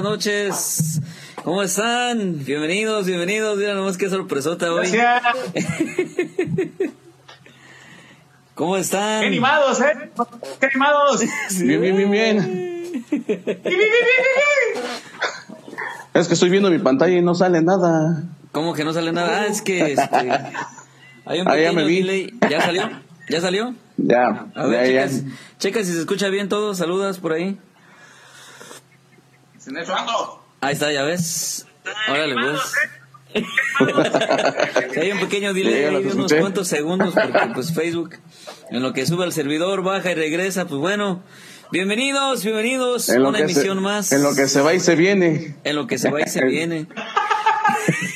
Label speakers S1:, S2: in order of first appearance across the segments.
S1: Buenas noches. ¿Cómo están? Bienvenidos, bienvenidos. Mira nomás qué sorpresota hoy. ¿Cómo están?
S2: Qué animados, ¿eh? Qué animados.
S3: Bien, bien, bien, bien. Es que estoy viendo mi pantalla y no sale nada.
S1: ¿Cómo que no sale nada? Ah, es que este, hay un
S3: Ah, ya
S1: pequeño
S3: me vi.
S1: delay. ¿Ya salió? ¿Ya salió?
S3: Ya,
S1: A ver,
S3: ya, ya.
S1: checas, si se escucha bien todo. Saludas por ahí. Ahí está, ya ves. Órale, pues. Si hay un pequeño delay ahí de unos cuantos segundos porque pues Facebook en lo que sube al servidor baja y regresa, pues bueno, bienvenidos, bienvenidos
S3: En
S1: una
S3: que se,
S1: emisión más.
S3: en lo que se va y se viene.
S1: En lo que se va y se viene.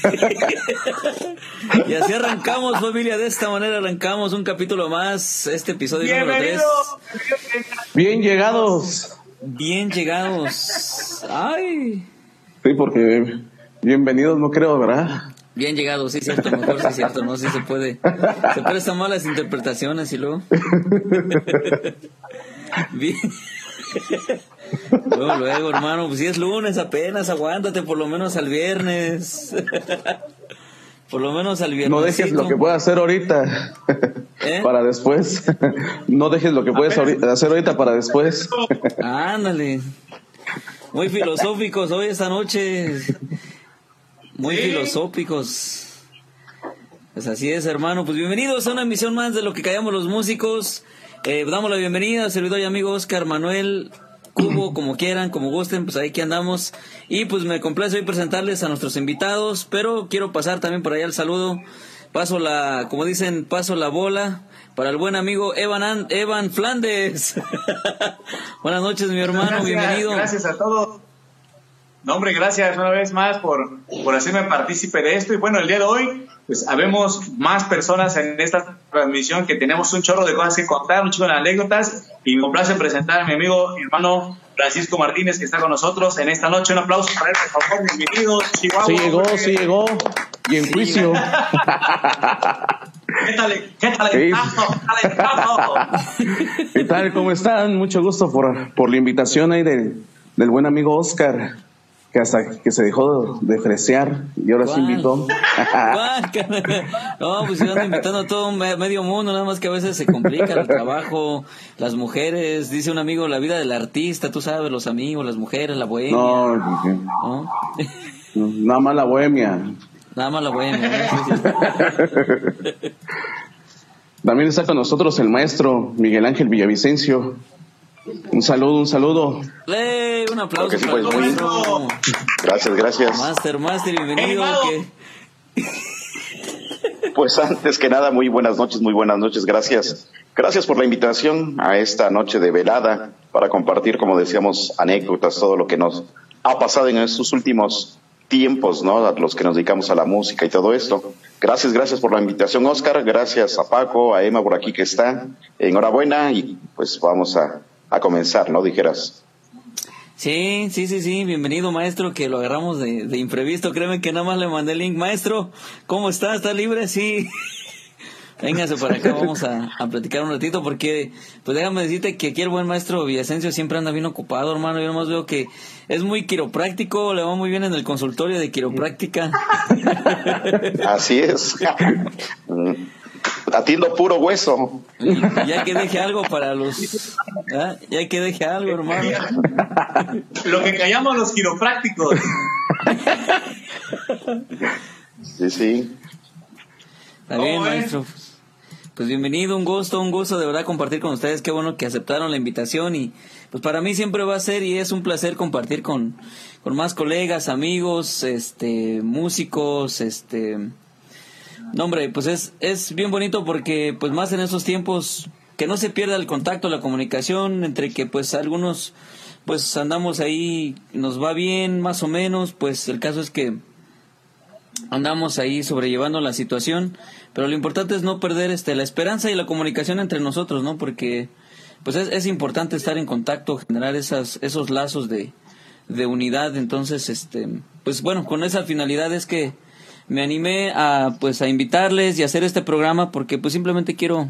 S1: y así arrancamos, familia. De esta manera arrancamos un capítulo más. Este episodio número 3.
S2: Bienvenidos.
S3: Bien llegados.
S1: Bien llegados. Ay.
S3: Sí, porque bienvenidos no creo, ¿verdad?
S1: Bien llegados, sí, cierto. Mejor sí, cierto. No, sí se puede. Se prestan malas interpretaciones y luego. Bien. Luego, luego, hermano, pues si es lunes apenas, aguántate por lo menos al viernes. Por lo menos al viernes.
S3: No dejes lo que puedas hacer ahorita
S1: ¿Eh?
S3: para después. No dejes lo que puedes ahorita- hacer ahorita para después.
S1: Ándale. Muy filosóficos hoy esta noche. Muy
S2: Sí.
S1: filosóficos. Pues así es, hermano. Pues bienvenidos a una emisión más de lo que callamos los músicos. Eh, damos la bienvenida al servidor y amigo Oscar Manuel Cubo, como quieran, como gusten, pues ahí que andamos. Y pues me complace hoy presentarles a nuestros invitados, pero quiero pasar también por allá el saludo. Paso la, como dicen, paso la bola para el buen amigo Evan, An- Evan Flandes. Buenas noches, mi hermano,
S2: Gracias,
S1: bienvenido.
S2: Gracias a todos. No, hombre, gracias una vez más por, por hacerme partícipe de esto. Y bueno, el día de hoy, pues habemos más personas en esta transmisión que tenemos un chorro de cosas que contar, un chorro de anécdotas. Y me complace presentar a mi amigo, mi hermano Francisco Martínez, que está con nosotros en esta noche. Un aplauso para él, por favor. Bienvenido, Chihuahua.
S3: Sí llegó, sí llegó. Y en juicio.
S2: ¿Qué tal? ¿Qué tal?
S3: Sí.
S2: ¿Qué tal?
S3: ¿Qué tal? ¿Cómo están? Mucho gusto por, por la invitación ahí del, del buen amigo Oscar, que hasta que se dejó de fresear y ahora sí
S1: ¿Cuál?
S3: invitó.
S1: No, pues ando invitando a todo medio mundo, nada más que a veces se complica el trabajo, las mujeres, dice un amigo, la vida del artista, tú sabes, los amigos, las mujeres, la bohemia,
S3: No,
S1: ¿no?
S3: nada más la bohemia.
S1: Nada más la bohemia.
S3: También está con nosotros el maestro Miguel Ángel Villavicencio. Un saludo, un saludo.
S1: ¡Ey! un aplauso
S4: sí,
S1: para
S4: pues, muy. Gracias, gracias.
S1: Master, Master, bienvenido. Que-
S4: Pues antes que nada, muy buenas noches, muy buenas noches, gracias. Gracias por la invitación a esta noche de velada para compartir, como decíamos, anécdotas, todo lo que nos ha pasado en estos últimos tiempos, ¿no? A los que nos dedicamos a la música y todo esto. Gracias, gracias por la invitación, Oscar. Gracias a Paco, a Emma por aquí que está. Enhorabuena y pues vamos a, a comenzar, ¿no? Dijeras.
S1: Sí, sí, sí, sí, bienvenido maestro, que lo agarramos de, de imprevisto, créeme que nada más le mandé el link. Maestro, ¿cómo está? ¿Está libre? Sí. Véngase para acá, vamos a, a platicar un ratito, porque, pues déjame decirte que aquí el buen maestro Villasencio siempre anda bien ocupado, hermano. Yo nomás veo que es muy quiropráctico, le va muy bien en el consultorio de quiropráctica.
S4: Así es. Atiendo puro hueso.
S1: Ya que deje algo para los. ¿ah? Ya que deje algo, hermano.
S2: Lo que callamos los quiroprácticos.
S4: Sí, sí.
S1: Está bien, maestro. Pues bienvenido, un gusto, un gusto de verdad compartir con ustedes. Qué bueno que aceptaron la invitación y pues para mí siempre va a ser y es un placer compartir con, con más colegas, amigos, este, músicos, este. No, hombre, pues es, es bien bonito porque pues más en esos tiempos que no se pierda el contacto, la comunicación entre que pues algunos pues andamos ahí, nos va bien más o menos, pues el caso es que andamos ahí sobrellevando la situación, pero lo importante es no perder este la esperanza y la comunicación entre nosotros, ¿no? Porque pues es, es importante estar en contacto, generar esas esos lazos de, de unidad, entonces este pues bueno, con esa finalidad es que me animé a pues a invitarles y hacer este programa porque pues simplemente quiero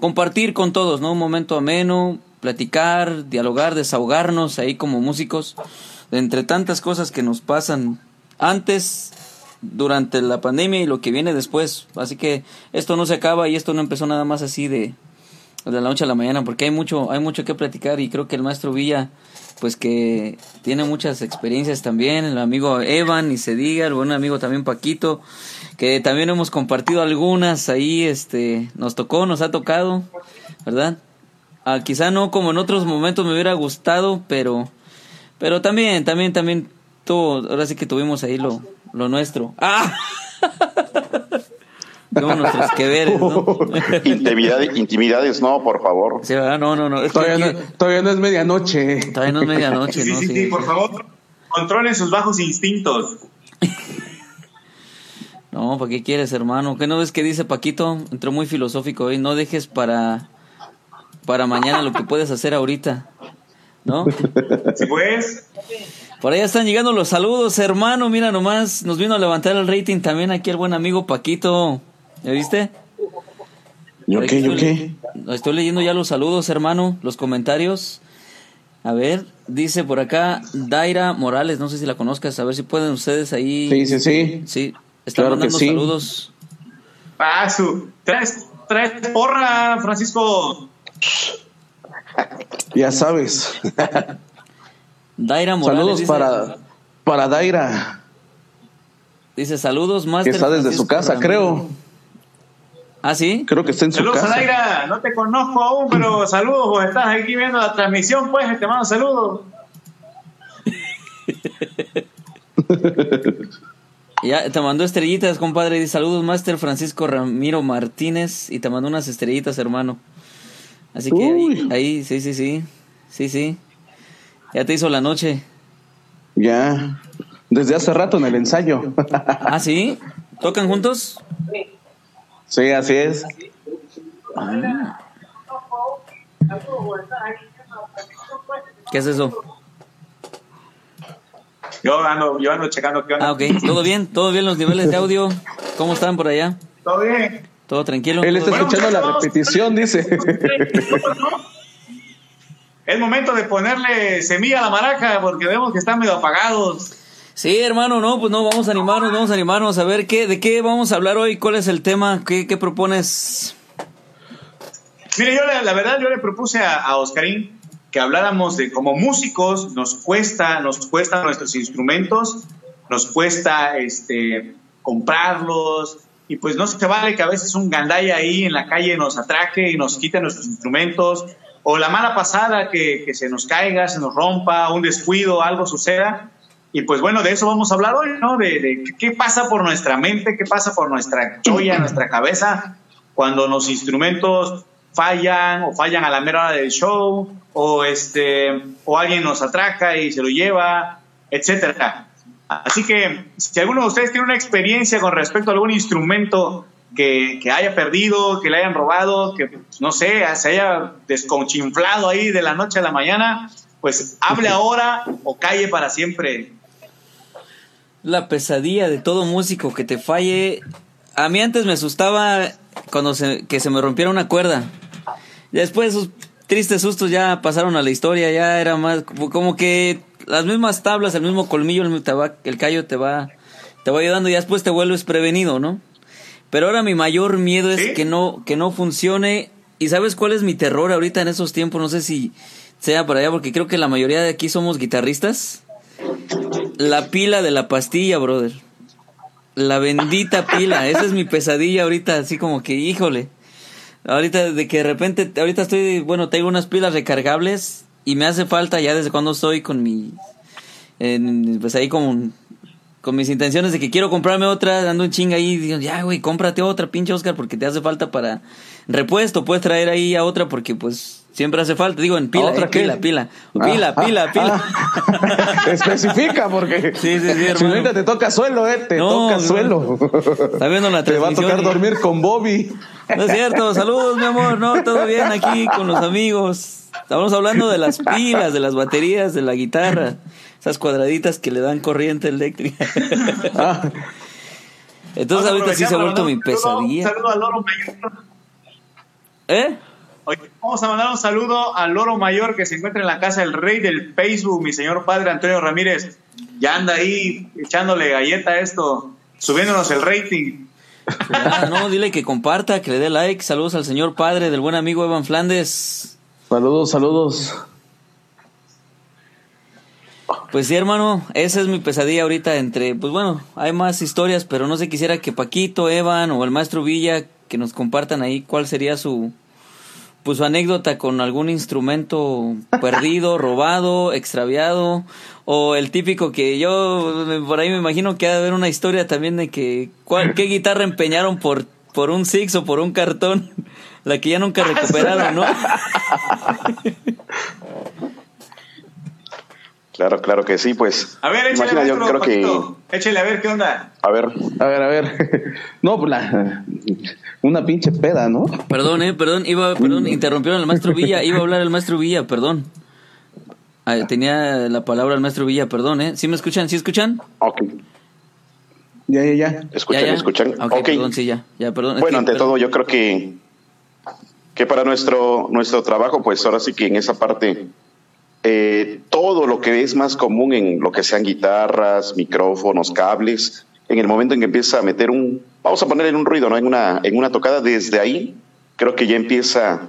S1: compartir con todos, ¿no? Un momento ameno, platicar, dialogar, desahogarnos ahí como músicos entre tantas cosas que nos pasan antes, durante la pandemia y lo que viene después. Así que esto no se acaba y esto no empezó nada más así de, de la noche a la mañana, porque hay mucho, hay mucho que platicar y creo que el maestro Villa, pues que tiene muchas experiencias también, el amigo Evan y se diga, el buen amigo también Paquito, que también hemos compartido algunas ahí, este, nos tocó, nos ha tocado, ¿verdad? Ah, quizá no como en otros momentos me hubiera gustado, pero, pero también, también, también, todo, ahora sí que tuvimos ahí lo, lo nuestro. ¡Ah! Como nuestros que veres, ¿no?
S4: Intimidades, intimidades, no, por favor.
S1: Sí, ¿verdad? No, no, no. Es
S3: Todavía, no, todavía no es medianoche.
S1: todavía no es medianoche,
S2: Sí,
S1: ¿no?
S2: sí, sí, por favor, controlen sus bajos instintos.
S1: No, ¿para qué quieres, hermano? ¿Qué no ves que dice Paquito? Entró muy filosófico hoy. No dejes para, para mañana lo que puedes hacer ahorita. ¿No?
S2: Si pues,
S1: Por allá están llegando los saludos, hermano. Mira nomás, nos vino a levantar el rating también aquí el buen amigo Paquito. ¿Ya viste?
S3: ¿Yo qué? ¿Yo
S1: estoy,
S3: qué?
S1: Estoy leyendo ya los saludos, hermano, los comentarios. A ver, dice por acá Daira Morales, no sé si la conozcas, a ver si pueden ustedes ahí.
S3: Sí, sí, sí.
S1: Sí, están
S3: Claro que
S1: mandando
S3: sí.
S1: saludos.
S2: ah, su, traes, traes porra, Francisco.
S3: Ya sabes.
S1: Daira Morales
S3: Saludos
S1: dice,
S3: para, para Daira,
S1: dice saludos,
S3: que
S1: Master
S3: está desde
S1: Francisco
S3: su casa,
S1: Ramiro".
S3: creo.
S1: ¿Ah, sí?
S3: Creo que está en su
S2: Saludos
S3: casa.
S2: Daira, no te conozco aún, pero saludos, vos estás aquí viendo la transmisión, pues, te mando saludos.
S1: Ya te mandó estrellitas, compadre. Saludos, Master Francisco Ramiro Martínez. Y te mandó unas estrellitas, hermano. Así que ahí, ahí, sí, sí, sí. Sí, sí. Ya te hizo la noche.
S3: Ya. Desde hace rato en el ensayo.
S1: ¿Ah, sí? ¿Tocan juntos?
S3: sí, así es.
S1: ¿Qué es eso?
S2: Yo ando, yo ando checando qué onda.
S1: Ah, ok. ¿Todo bien? ¿Todo bien los niveles de audio? ¿Cómo están por allá?
S2: ¿Todo bien?
S1: ¿Todo tranquilo?
S3: Él está
S1: ¿Todo-
S2: Bueno,
S3: escuchando la repetición, dice.
S2: Es momento de ponerle semilla a la maraca porque vemos que están medio apagados.
S1: Sí, hermano, no, pues no, vamos a animarnos, vamos a animarnos a ver qué, de qué vamos a hablar hoy, cuál es el tema, qué, qué propones.
S2: Mire, yo la, verdad, yo le propuse a, a Oscarín que habláramos de como músicos nos cuesta, nos cuesta nuestros instrumentos, nos cuesta este comprarlos y pues no se vale que a veces un gandaya ahí en la calle nos atraque y nos quite nuestros instrumentos o la mala pasada que, que se nos caiga, se nos rompa, un descuido, algo suceda. Y pues bueno, de eso vamos a hablar hoy, ¿no? De, de qué pasa por nuestra mente, qué pasa por nuestra cholla, nuestra cabeza, cuando los instrumentos fallan o fallan a la mera hora del show o este o alguien nos atraca y se lo lleva, etcétera. Así que si alguno de ustedes tiene una experiencia con respecto a algún instrumento que, que haya perdido, que le hayan robado, que pues, no sé, se haya desconchinflado ahí de la noche a la mañana, pues hable ahora o calle para siempre.
S1: La pesadilla de todo músico que te falle. A mí antes me asustaba cuando se, que se me rompiera una cuerda. Después esos tristes sustos ya pasaron a la historia, ya era más como- que las mismas tablas, el mismo colmillo, el, te va- el callo te va, te va ayudando y después te vuelves prevenido, ¿no? Pero ahora mi mayor miedo es
S2: ¿Sí?
S1: que no, que no funcione. ¿Y sabes cuál es mi terror ahorita en esos tiempos? No sé si sea para allá, porque creo que la mayoría de aquí somos guitarristas. La pila de la pastilla, brother. La bendita pila. Esa es mi pesadilla ahorita, así como que, híjole. Ahorita de que de repente, ahorita estoy, bueno, tengo unas pilas recargables y me hace falta ya desde cuando estoy con mi, pues ahí con, con mis intenciones de que quiero comprarme otra, dando un chinga ahí, digo, ya, güey, cómprate otra, pinche Oscar, porque te hace falta para repuesto, puedes traer ahí a otra porque pues siempre hace falta, digo, en pila,
S3: otra
S1: eh, pila, pila,
S3: Ah,
S1: pila,
S3: ah,
S1: pila, pila.
S3: ah. Especifica porque
S1: Sí, sí, sí,
S3: si
S1: hermano.
S3: ahorita te toca suelo, eh, te
S1: No,
S3: toca
S1: no.
S3: suelo.
S1: Está viendo la
S3: Te va a tocar dormir con Bobby.
S1: No es cierto, saludos mi amor, no, todo bien aquí con los amigos. Estamos hablando de las pilas, de las baterías, de la guitarra, esas cuadraditas que le dan corriente eléctrica.
S3: Ah,
S1: Entonces ahorita sí se ha vuelto mi
S2: Un
S1: pesadilla.
S2: saludo al loro mayor.
S1: ¿Eh?
S2: vamos a mandar un saludo al loro mayor que se encuentra en la casa del rey del Facebook, mi señor padre Antonio Ramírez. Ya anda ahí echándole galleta a esto, subiéndonos el rating.
S1: no, dile que comparta, que le dé like. Saludos al señor padre del buen amigo Evan Flandes.
S3: Saludos, saludos.
S1: Pues sí, hermano, esa es mi pesadilla ahorita entre, pues bueno, hay más historias, pero no sé, quisiera que Paquito, Evan o el maestro Villa que nos compartan ahí cuál sería su, pues su anécdota con algún instrumento perdido, robado, extraviado, o el típico que yo por ahí me imagino que ha de haber una historia también de que ¿cuál, qué guitarra empeñaron por, por un six o por un cartón, la que ya nunca recuperaron, ¿no?
S4: Claro, claro que sí, pues.
S2: A ver, échale, yo creo que... échale a ver qué onda.
S4: A ver.
S3: A ver, a ver. No, pues la, una pinche peda, ¿no?
S1: Perdón, eh, perdón, iba, perdón, interrumpieron al maestro Villa, iba a hablar el maestro Villa, perdón. Ah, tenía la palabra el maestro Villa, perdón, ¿eh? ¿Sí me escuchan? ¿Sí escuchan?
S4: Ok.
S3: Ya, ya, ya.
S4: ¿Escuchan?
S1: ¿Ya,
S4: escuchan
S1: Ok, perdón, sí, ya, ya, perdón.
S4: Bueno, ante todo, yo creo que, que para nuestro, nuestro trabajo, pues ahora sí que en esa parte eh, todo lo que es más común en lo que sean guitarras, micrófonos, cables, en el momento en que empieza a meter un, vamos a ponerle un ruido, ¿no? En una, en una tocada, desde ahí creo que ya empieza,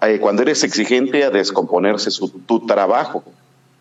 S4: eh, cuando eres exigente, a descomponerse su, tu trabajo,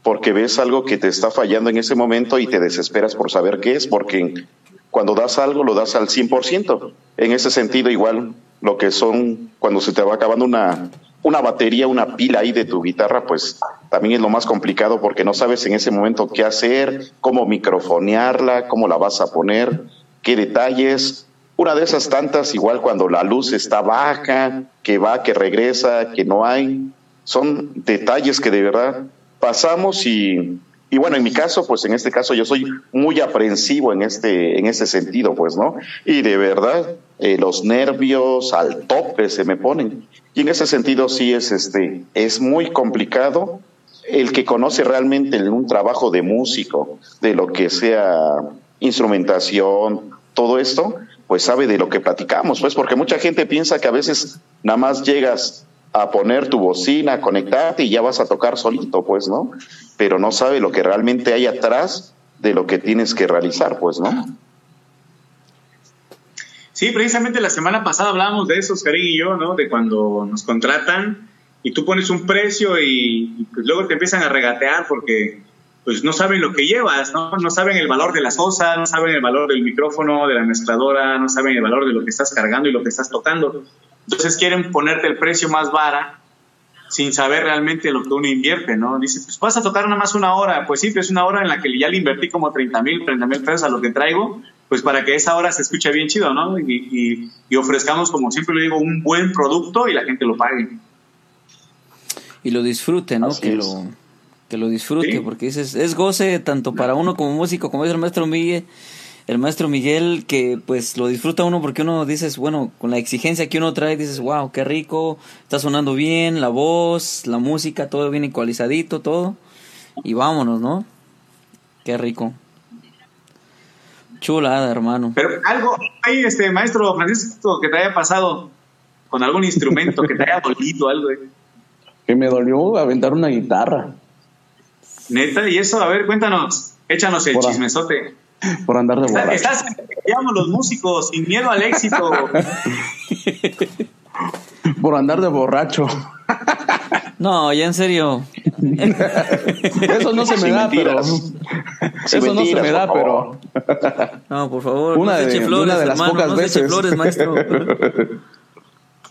S4: porque ves algo que te está fallando en ese momento y te desesperas por saber qué es, porque cuando das algo lo das al 100%. En ese sentido, igual, lo que son, cuando se te va acabando una, una batería, una pila ahí de tu guitarra, pues también es lo más complicado porque no sabes en ese momento qué hacer, cómo microfonearla, cómo la vas a poner, qué detalles. Una de esas tantas, igual cuando la luz está baja, que va, que regresa, que no hay, son detalles que de verdad pasamos y, y bueno, en mi caso, pues en este caso yo soy muy aprensivo en este, en ese sentido, pues, ¿no? Y de verdad, eh, los nervios al tope se me ponen. Y en ese sentido sí es este es muy complicado el que conoce realmente un trabajo de músico, de lo que sea instrumentación, todo esto, pues sabe de lo que platicamos, pues porque mucha gente piensa que a veces nada más llegas a poner tu bocina, a conectarte y ya vas a tocar solito, pues, ¿no? Pero no sabe lo que realmente hay atrás de lo que tienes que realizar, pues, ¿no?
S2: Sí, precisamente la semana pasada hablábamos de eso, Karim y yo, ¿no? De cuando nos contratan y tú pones un precio y, pues luego te empiezan a regatear porque pues no saben lo que llevas, ¿no? No saben el valor de las cosas, no saben el valor del micrófono, de la mezcladora, no saben el valor de lo que estás cargando y lo que estás tocando. Entonces quieren ponerte el precio más vara sin saber realmente lo que uno invierte, ¿no? Dice, pues vas a tocar nada más una hora. Pues sí, pero es una hora en la que ya le invertí como 30 mil, 30 mil pesos a lo que traigo pues para que esa hora se escuche bien chido, ¿no? Y, ofrezcamos, como siempre le digo, un buen producto y la gente lo pague.
S1: Y lo disfrute, ¿no? que lo, que lo disfrute, porque dices, es goce tanto para uno como músico, como dice el maestro Miguel, el maestro Miguel, que pues lo disfruta uno porque uno dices, bueno, con la exigencia que uno trae, dices, wow, qué rico, está sonando bien, la voz, la música, todo bien ecualizadito, todo. Y vámonos, ¿no? Qué rico. Chulada, hermano.
S2: Pero algo, hay este maestro Francisco que te haya pasado con algún instrumento, que te haya dolido algo. Eh.
S3: Que me dolió aventar una guitarra.
S2: Neta, y eso, a ver, cuéntanos, échanos el chismesote.
S3: Por andar de borracho.
S2: Estás, llamamos los músicos, sin miedo al éxito.
S3: por andar de borracho.
S1: No, ya en serio.
S3: Eso no se me da, pero. Eso no se me da, pero.
S1: No, por favor.
S3: Una de, una de las pocas veces.
S1: flores, maestro.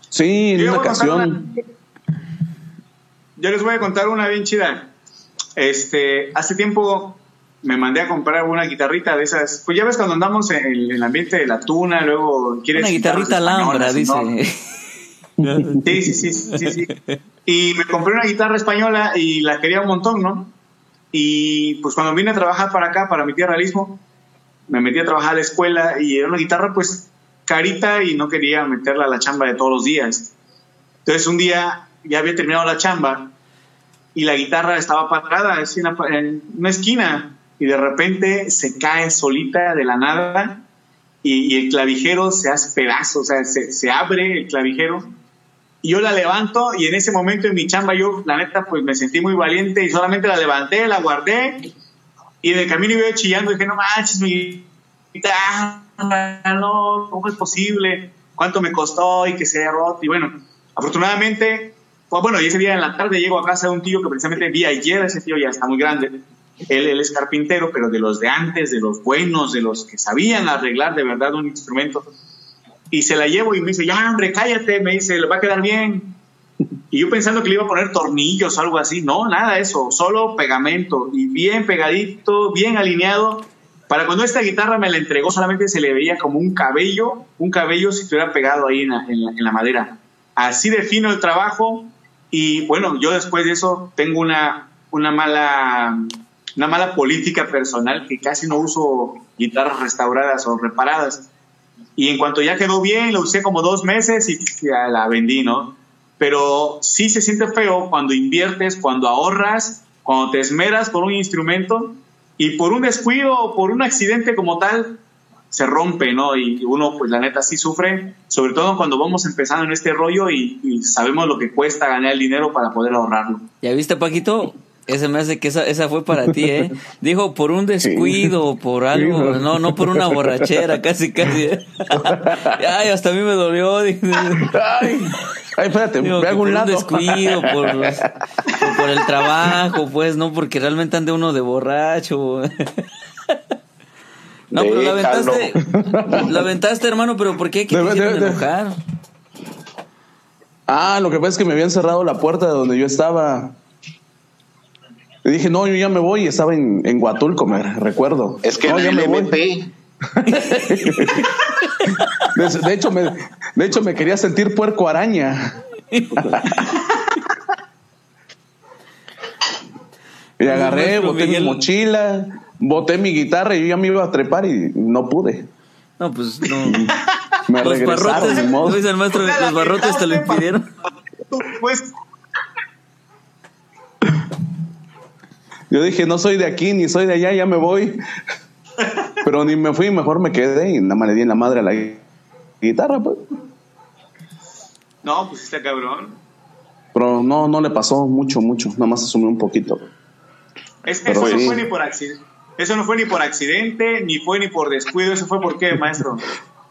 S3: Sí, en una ocasión.
S2: Yo les voy a contar una bien chida. Este, hace tiempo me mandé a comprar una guitarrita de esas. Pues ya ves cuando andamos en el, ambiente de la tuna, luego quieres.
S1: Una guitarrita alhambra, dice.
S2: Sí, sí, sí, sí, sí. Y me compré una guitarra española y la quería un montón, ¿no? Y pues cuando vine a trabajar para acá, para mi tierra realismo, me metí a trabajar a la escuela y era una guitarra pues carita y no quería meterla a la chamba de todos los días. Entonces un día ya había terminado la chamba y la guitarra estaba parada en una esquina y de repente se cae solita de la nada y, el clavijero se hace pedazos, o sea, se, se abre el clavijero y yo la levanto y en ese momento en mi chamba yo, la neta, pues me sentí muy valiente y solamente la levanté, la guardé y de camino iba chillando y dije, no manches, mi guitarra, no, ¿cómo es posible? ¿Cuánto me costó y que se haya roto? Y bueno, afortunadamente, pues bueno, y ese día en la tarde llego a casa de un tío que precisamente vi ayer, ese tío ya está muy grande, él, él, es carpintero, pero de los de antes, de los buenos, de los que sabían arreglar de verdad un instrumento y se la llevo y me dice, ya, hombre, cállate, me dice, le va a quedar bien. Y yo pensando que le iba a poner tornillos o algo así, no, nada de eso, solo pegamento y bien pegadito, bien alineado. Para cuando esta guitarra me la entregó, solamente se le veía como un cabello, un cabello si estuviera pegado ahí en la, en la madera. Así de fino el trabajo. Y bueno, yo después de eso tengo una, una, mala, una mala política personal que casi no uso guitarras restauradas o reparadas y en cuanto ya quedó bien, lo usé como dos meses y ya la vendí, ¿no? Pero sí se siente feo cuando inviertes, cuando ahorras, cuando te esmeras por un instrumento y por un descuido o por un accidente como tal, se rompe, ¿no? Y uno, pues la neta, sí sufre, sobre todo cuando vamos empezando en este rollo y, y sabemos lo que cuesta ganar el dinero para poder ahorrarlo.
S1: ¿Ya viste, Paquito? Ese me hace que esa, esa fue para ti, ¿eh? Dijo por un descuido, por algo, no, no por una borrachera, casi, casi. ¿eh? Ay, hasta a mí me dolió. Ay,
S3: ay espérate, me hago un lado.
S1: un descuido, por, por, el trabajo, pues, no porque realmente ande uno de borracho. No, pero la aventaste, la aventaste, hermano, pero ¿por qué? ¿Qué te enojar?
S3: Ah, lo que pasa es que me habían cerrado la puerta de donde yo estaba. Le dije, no, yo ya me voy. Estaba en, en Huatulco, me recuerdo.
S4: Es que
S3: no,
S4: ya me voy.
S3: de, de, hecho, me, de hecho, me quería sentir puerco araña. y agarré, boté mi mochila, boté mi guitarra y yo ya me iba a trepar y no pude.
S1: No, pues no.
S3: Me
S1: los
S3: regresaron,
S1: barrotes,
S3: ni modo.
S1: dice el maestro, los barrotes te lo impidieron.
S2: Pues
S3: Yo dije, no soy de aquí ni soy de allá, ya me voy. Pero ni me fui, mejor me quedé y nada más le di en la madre a la guitarra, pues.
S2: no, pues está cabrón.
S3: Pero no, no le pasó mucho, mucho. Nada más asumí un poquito.
S2: Es, eso, no fue ni por accidente, eso no fue ni por accidente, ni fue ni por descuido. ¿Eso fue por qué, maestro?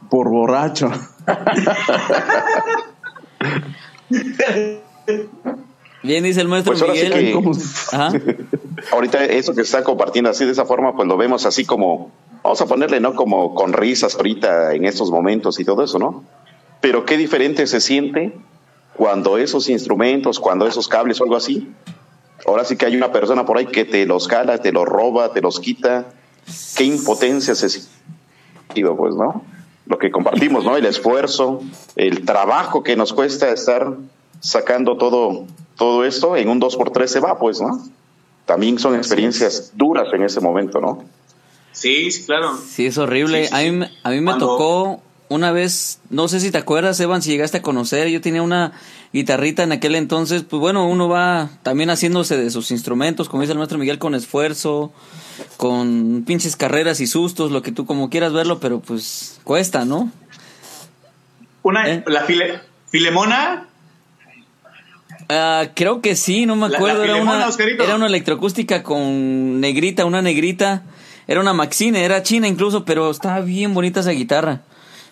S3: Por borracho.
S1: Bien, dice el maestro
S4: Pues ahora sí
S1: Miguel.
S4: que-
S3: ¿Cómo?
S1: Ajá.
S4: Ahorita eso que está compartiendo así de esa forma, pues lo vemos así como, vamos a ponerle, ¿no? Como con risas ahorita en estos momentos y todo eso, ¿no? Pero qué diferente se siente cuando esos instrumentos, cuando esos cables o algo así, ahora sí que hay una persona por ahí que te los jala, te los roba, te los quita. Qué impotencia se siente, pues, ¿no? Lo que compartimos, ¿no? El esfuerzo, el trabajo que nos cuesta estar sacando todo, todo esto en un 2x3 se va, pues, ¿no? También son experiencias duras en ese momento, ¿no?
S2: Sí, sí, claro.
S1: Sí, es horrible.
S2: Sí, sí,
S1: a, mí, a mí me
S2: Cuando-
S1: tocó una vez, no sé si te acuerdas, Evan, si llegaste a conocer, yo tenía una guitarrita en aquel entonces, pues bueno, uno va también haciéndose de sus instrumentos, como dice el maestro Miguel, con esfuerzo, con pinches carreras y sustos, lo que tú como quieras verlo, pero pues cuesta, ¿no?
S2: Una,
S1: ¿Eh?
S2: la file, Filemona,
S1: Ah, creo que sí, no me acuerdo.
S2: la
S1: era, una, era una electroacústica con negrita, una negrita. Era una Maxine, era china incluso, pero estaba bien bonita esa guitarra.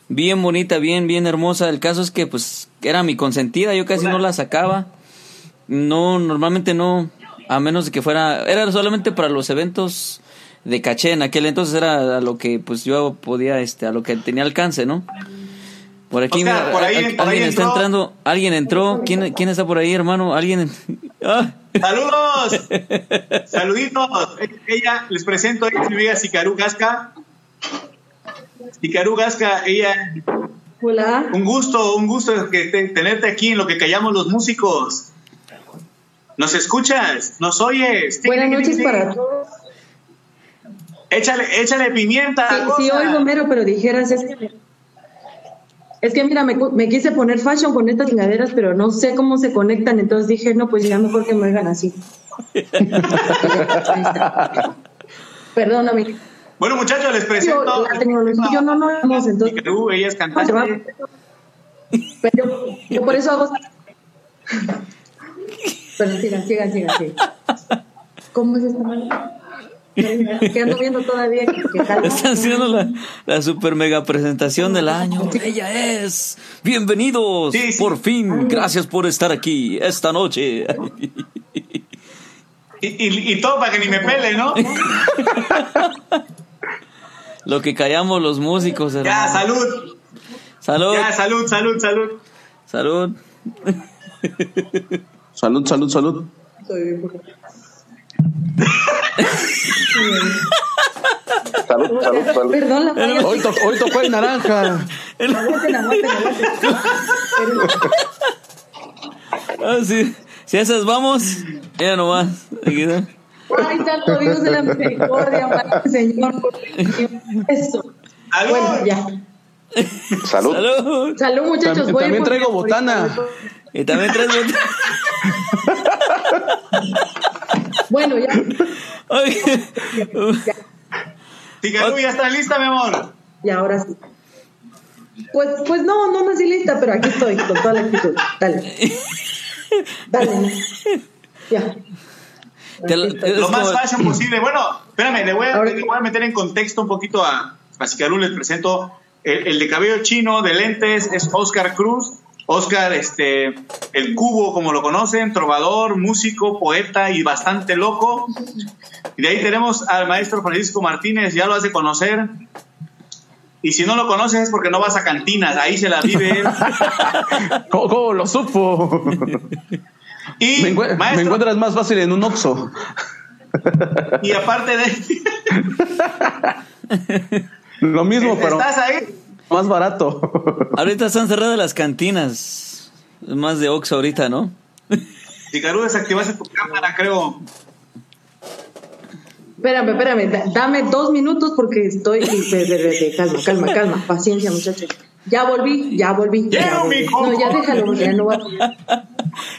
S1: Bien bonita, bien, bien hermosa. El caso es que, pues, era mi consentida. Yo casi no la sacaba. No, normalmente no. A menos de que fuera. Era solamente para los eventos de caché. En aquel entonces era a lo que, pues, yo podía, este, a lo que tenía alcance, ¿no? Por aquí,
S2: Oscar,
S1: mira,
S2: por ahí-
S1: a- a-
S2: por ahí
S1: alguien está
S2: entró.
S1: entrando. Alguien entró. ¿Quién, quién está por ahí, hermano? Alguien. ¡Ah!
S2: ¡Saludos! ¡Saluditos! Ella, les presento, ella es mi amiga Sicaru Gasca. Sicaru Gasca, ella,
S5: Hola.
S2: un gusto, un gusto que te- tenerte aquí en lo que callamos los músicos. ¿Nos escuchas? ¿Nos oyes?
S5: Buenas noches para todos.
S2: Échale, échale pimienta.
S5: Sí,
S2: a
S5: sí oigo mero, pero dijeras, es que, es que mira, me, quise poner fashion con estas chingaderas, pero no sé cómo se conectan, entonces dije, no, pues ya mejor que me oigan así. Perdóname.
S2: Bueno, muchachos, les presento.
S5: Yo, la tecnología, yo no nos vemos, entonces.
S2: Sicaru, ella es
S5: ¿cómo se va?
S2: cantante.
S5: Pero yo, yo por eso hago Pero sigan, sigan, sigan, sigan. ¿Cómo es esta manera? Que ando viendo todavía que, que jala.
S1: Están haciendo la, la super mega presentación del año. Ella es. Bienvenidos.
S2: Sí, sí.
S1: Por fin. Gracias por estar aquí esta noche.
S2: Y, y, y todo para que ni me pele, ¿no?
S1: Lo que callamos los músicos,
S2: Ya,
S1: hermano.
S2: salud.
S1: Salud.
S2: Ya, salud, salud, salud.
S1: Salud.
S3: Salud, salud, salud.
S4: Salud, salud, salud.
S5: Perdón, la falla.
S3: Hoy, to- hoy tocó el naranja.
S5: Aguanten, aguanten, aguanten.
S1: Ah, sí. Si a esas vamos, ya nomás. Aquí está.
S5: Ay, santo Dios de la misericordia, amado Señor. por. Eso.
S2: Salud.
S5: Bueno, ya.
S4: Salud.
S1: Salud.
S5: Salud, muchachos.
S3: También- también traigo botana.
S1: Y también tres botellas.
S5: Bueno, ya.
S1: Oye.
S2: Ticarú, ya está lista, mi amor.
S5: Y ahora sí. Pues, pues no, no nací lista, pero aquí estoy con toda la actitud. Dale. Dale. Ya.
S1: Te lo-
S2: más fashion posible. Bueno, espérame, le voy a,
S5: Ahora-
S2: le voy a meter en contexto un poquito a, a. Les presento el, el de cabello chino, de lentes, es Oscar Cruz. Oscar, este, el cubo, como lo conocen, trovador, músico, poeta y bastante loco. Y de ahí tenemos al maestro Francisco Martínez, ya lo has de conocer. Y si no lo conoces es porque no vas a cantinas, ahí se la vive él.
S3: ¿Cómo, lo supo?
S2: Y,
S3: Me, encuentras más fácil en un Oxxo.
S2: y aparte de
S3: Lo mismo, pero
S2: ¿estás ahí?
S3: Más barato.
S1: Ahorita están cerradas las cantinas. Es más de Ox ahorita, ¿no?
S2: Sicarú, desactivaste tu cámara, creo.
S5: Espérame, espérame. da- Dame dos minutos porque estoy. y- de- de- de- Calma, calma, calma. Paciencia, muchachos. Ya volví, ya volví. Ya volví. No, ya déjalo, ya no va.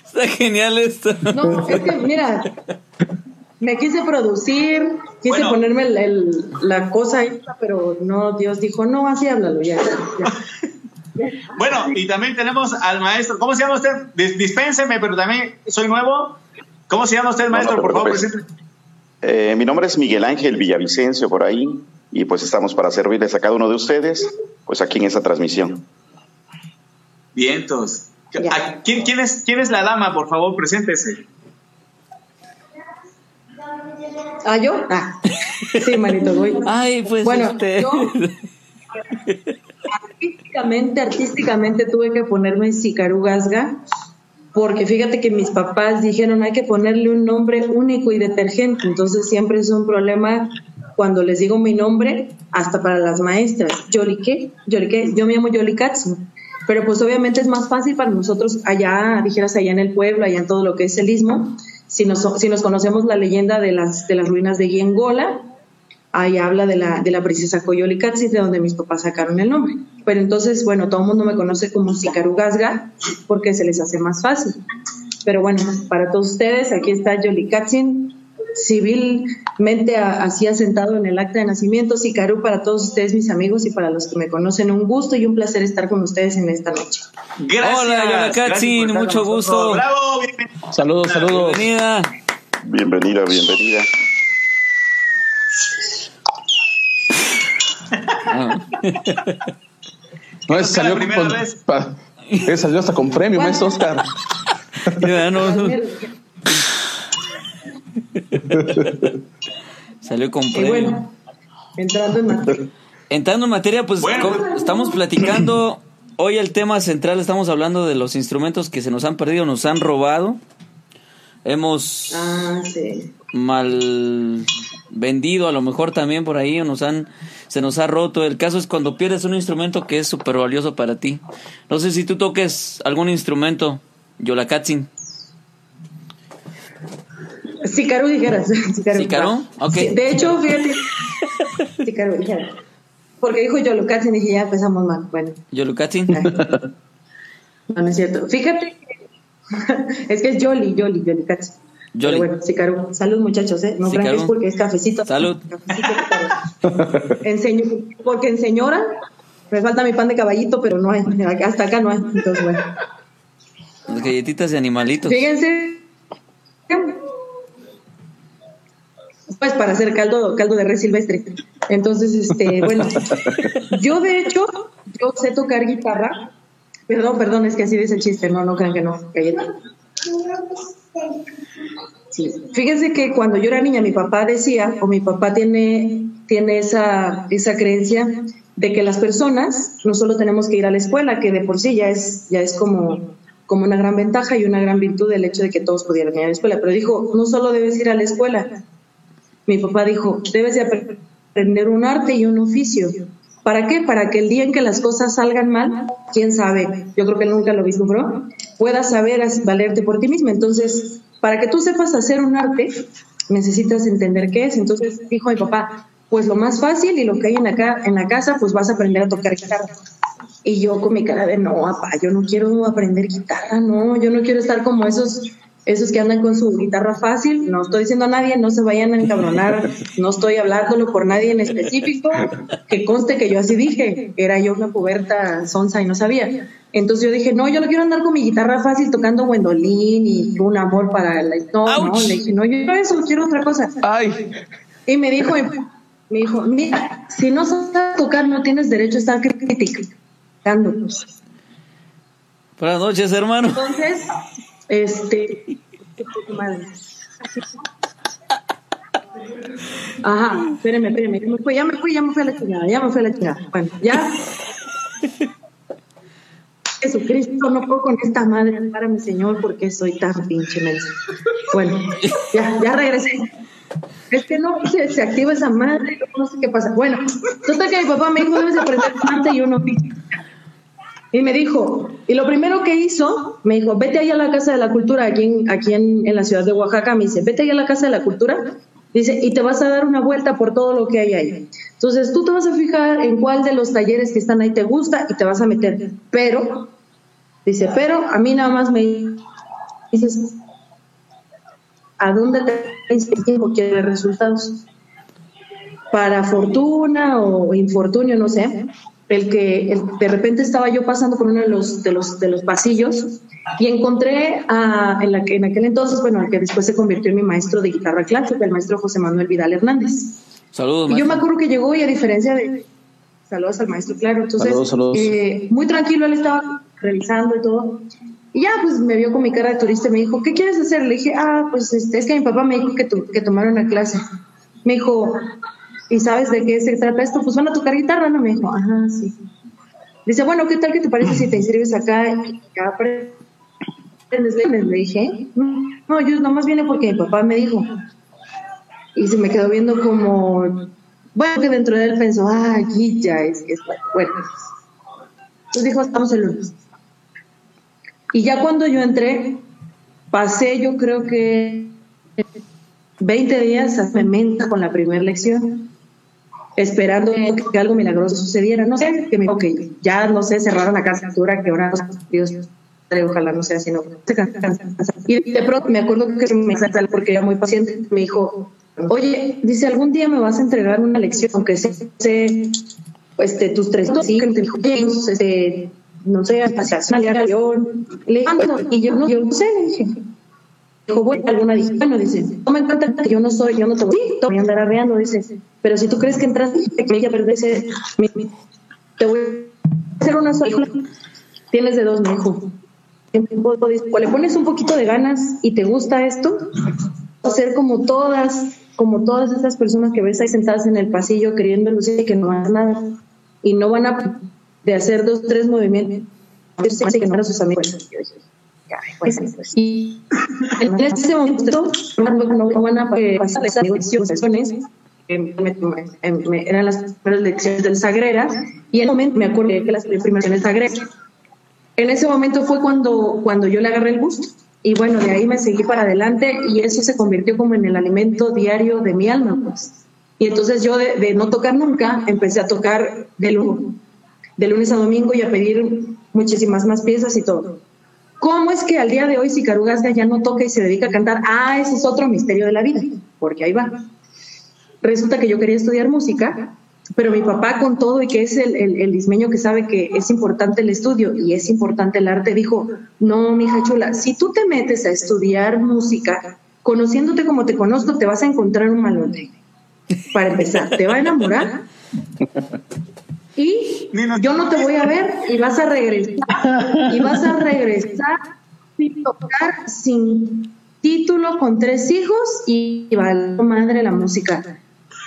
S1: Está genial esto.
S5: No, es que mira, me quise producir, quise
S2: Bueno.
S5: ponerme el- el- la cosa ahí, pero no, Dios dijo, no, así háblalo, ya. ya.
S2: Bueno, y también tenemos al maestro. ¿Cómo se llama usted? Dis- dispénseme, pero también soy nuevo. ¿Cómo se llama usted, maestro?
S4: no
S2: Por favor, presente.
S4: Eh, mi nombre es Miguel Ángel Villavicencio por ahí y pues estamos para servirles a cada uno de ustedes pues aquí en esta transmisión.
S2: Vientos.
S5: Ya.
S2: ¿A ¿Quién, quién, es, ¿Quién es la dama? Por favor, preséntese.
S5: ¿Ah, yo? Ah, sí, manito, voy.
S1: Ay, pues
S5: Bueno,
S1: este.
S5: yo- Artísticamente, artísticamente tuve que ponerme Sicaru Gasga, porque fíjate que mis papás dijeron hay que ponerle un nombre único y detergente, entonces siempre es un problema cuando les digo mi nombre, hasta para las maestras. ¿Yoli qué? ¿Yoli qué? Yo me llamo Yoli Katsu, pero pues obviamente es más fácil para nosotros allá, dijeras allá en el pueblo, allá en todo lo que es el istmo, si nos, si nos conocemos la leyenda de las, de las ruinas de Giengola, ahí habla de la, de la princesa Coyoli Katsis, de donde mis papás sacaron el nombre. Pero entonces, bueno, todo el mundo me conoce como Sikaru Gasga porque se les hace más fácil. Pero bueno, para todos ustedes, aquí está Yoli Katsin, civilmente así asentado en el acta de nacimiento. Sikaru para todos ustedes, mis amigos, y para los que me conocen, un gusto y un placer estar con ustedes en esta noche.
S2: Gracias.
S1: Hola, Katzin, mucho gusto.
S2: Bravo, bienvenido.
S3: Saludos, saludos.
S1: Bienvenida.
S4: Bienvenida, bienvenida.
S1: Ah,
S3: No,
S2: la
S3: salió,
S2: primera
S3: con-
S2: vez.
S3: pa- salió hasta con premio, maestro Oscar.
S1: ya no, salió con
S5: Y
S1: premio.
S5: bueno, entrando en materia.
S1: Entrando en materia, pues
S2: Bueno.
S1: estamos platicando. Hoy el tema central, estamos hablando de los instrumentos que se nos han perdido, nos han robado. Hemos
S5: Ah, sí.
S1: mal vendido a lo mejor también por ahí o nos han se nos ha roto el caso es cuando pierdes un instrumento que es súper valioso para ti no sé si tú toques algún instrumento Yolakatzin
S5: Sicaru dijeras. Sicaru,
S1: ¿Sicaru? Ok.
S5: Sí, de hecho, fíjate. Sicaru dijeras. Porque dijo yo lo casi y dije, ya empezamos mal. Bueno,
S1: Yolakatzin
S5: ay. no, no es cierto. Fíjate que es que es Yoli, Yoli, Katsu.
S1: Yoli.
S5: Pero bueno, Sicaru. Salud, muchachos, ¿eh? No crean que es porque es cafecito.
S1: Salud.
S5: Cafecito. Enseño, porque en señora me falta mi pan de caballito, pero no hay. Hasta acá no hay. Entonces, bueno.
S1: Las galletitas de animalitos.
S5: Fíjense. Pues para hacer caldo, caldo de res silvestre. Entonces, este, bueno, yo de hecho, yo sé tocar guitarra. Perdón, perdón, es que así dice el chiste, no, no crean que no, galleta. Sí. Fíjense que cuando yo era niña, mi papá decía, o mi papá tiene, tiene esa, esa creencia de que las personas no solo tenemos que ir a la escuela, que de por sí ya es, ya es como, como una gran ventaja y una gran virtud el hecho de que todos pudieran ir a la escuela, pero dijo, no solo debes ir a la escuela, mi papá dijo, debes de aprender un arte y un oficio. ¿Para qué? Para que el día en que las cosas salgan mal, quién sabe, yo creo que nunca lo vislumbró, puedas saber valerte por ti mismo. Entonces, para que tú sepas hacer un arte, necesitas entender qué es. Entonces dijo mi papá, pues lo más fácil y lo que hay en, acá, en la casa, pues vas a aprender a tocar guitarra. Y yo con mi cara de, no, papá, yo no quiero aprender guitarra, no, yo no quiero estar como esos esos que andan con su guitarra fácil, no estoy diciendo a nadie, no se vayan a encabronar, no estoy hablándolo por nadie en específico, que conste que yo así dije, era yo una puberta sonsa y no sabía. Entonces yo dije, no, yo no quiero andar con mi guitarra fácil tocando Wendolin y un amor para la... No, no, le dije, no, yo quiero eso, quiero otra cosa.
S3: Ay.
S5: Y me dijo, me dijo, mira, si no sabes tocar no tienes derecho a estar criticando.
S1: Buenas noches, hermano.
S5: Entonces, este. Ajá, espéreme, espéreme. Ya me fui, ya me fui, ya me fui a la chingada, ya me fui a la chingada. Bueno, ya. Jesucristo, no puedo con esta madre, mi Señor, porque soy tan pinche mensa. Bueno, ya, ya regresé. Es que no, se, activa esa madre, no sé qué pasa. Bueno, total que mi papá me dijo, debes aprender un y uno y me dijo, y lo primero que hizo, me dijo, vete ahí a la Casa de la Cultura, aquí en, aquí en, la ciudad de Oaxaca, me dice, vete ahí a la Casa de la Cultura, dice, y te vas a dar una vuelta por todo lo que hay ahí. Entonces tú te vas a fijar en cuál de los talleres que están ahí te gusta y te vas a meter. Pero, dice, pero a mí nada más me dices, ¿a dónde te tiempo quieres resultados? Para fortuna o infortunio, no sé el que de repente estaba yo pasando por uno de los, de los, de los pasillos y encontré a, en, la en aquel entonces, bueno, el que después se convirtió en mi maestro de guitarra clásica, el maestro José Manuel Vidal Hernández.
S1: Saludos.
S5: Y yo me acuerdo que llegó y a diferencia de... Saludos al maestro, claro. Entonces, Eh, muy tranquilo, él estaba revisando y todo. Y ya, pues me vio con mi cara de turista y me dijo, ¿qué quieres hacer? Le dije, ah, pues este, es que mi papá me dijo que, que tomara una clase. Me dijo, ¿y sabes de qué se trata esto? Pues van a tocar guitarra, ¿no? Me dijo, ajá, sí. Dice, bueno, ¿qué tal que te parece si te inscribes acá y? Le dije, no, yo nomás viene porque mi papá me dijo. Y se me quedó viendo como, bueno, que dentro de él pensó, ah, ya es que es bueno. Entonces dijo, estamos el lunes. Y ya cuando yo entré, pasé yo creo que 20 días a menta con la primera lección esperando que algo milagroso sucediera. No sé, que me ok, ya no sé, cerraron la casa, que ahora Dios, ojalá no sea así, no. Y de pronto me acuerdo que me porque era muy paciente, me dijo, oye, dice, algún día me vas a entregar una lección, aunque sé, sé este, tus tres sí, este, no sé, pasación, le y yo no, yo no sé, le dije, dijo, bueno, alguna dice, bueno, dice, toma en cuenta que yo no soy, yo no te voy, voy a andar arreando, dice, pero si tú crees que entras, me ya perdese, te voy a hacer una sola, tienes de dos, me dijo. Le pones un poquito de ganas y te gusta esto, ser como todas, como todas esas personas que ves ahí sentadas en el pasillo queriendo lucir que no van nada y no van a de hacer dos, tres movimientos, que no a sus amigos. Y en ese momento no van a pasar esas negociaciones eran las primeras lecciones del Sagrera y en ese momento me acuerdo que las primeras lecciones Sagrera. En ese momento fue cuando, cuando yo le agarré el gusto y bueno, de ahí me seguí para adelante y eso se convirtió como en el alimento diario de mi alma. Pues. Y entonces yo de, de no tocar nunca empecé a tocar de, de lunes a domingo y a pedir muchísimas más piezas y todo. ¿Cómo es que al día de hoy Sicaru ya no toca y se dedica a cantar? Ah, ese es otro misterio de la vida, porque ahí va. Resulta que yo quería estudiar música pero mi papá con todo y que es el, el, el dismeño que sabe que es importante el estudio y es importante el arte, dijo, no, mija chula, si tú te metes a estudiar música, conociéndote como te conozco, te vas a encontrar un malote. Para empezar, te va a enamorar y yo no te voy a ver y vas a regresar y vas a regresar sin tocar, sin título, con tres hijos y va madre la música.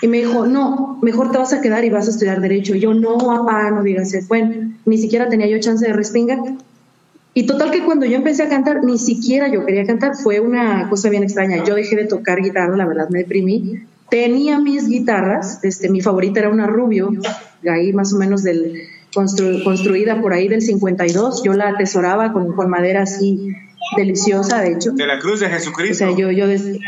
S5: Y me dijo, no, mejor te vas a quedar y vas a estudiar Derecho. Y yo, no, papá, no digas eso. Bueno, ni siquiera tenía yo chance de respingar. Y total que cuando yo empecé a cantar, ni siquiera yo quería cantar. Fue una cosa bien extraña. Yo dejé de tocar guitarra, la verdad me deprimí. Tenía mis guitarras, este, mi favorita era una Rubio, ahí más o menos del, construida por ahí del 52. Yo la atesoraba con, con madera así deliciosa, de hecho.
S2: De la cruz de Jesucristo.
S5: O sea, yo, yo decía,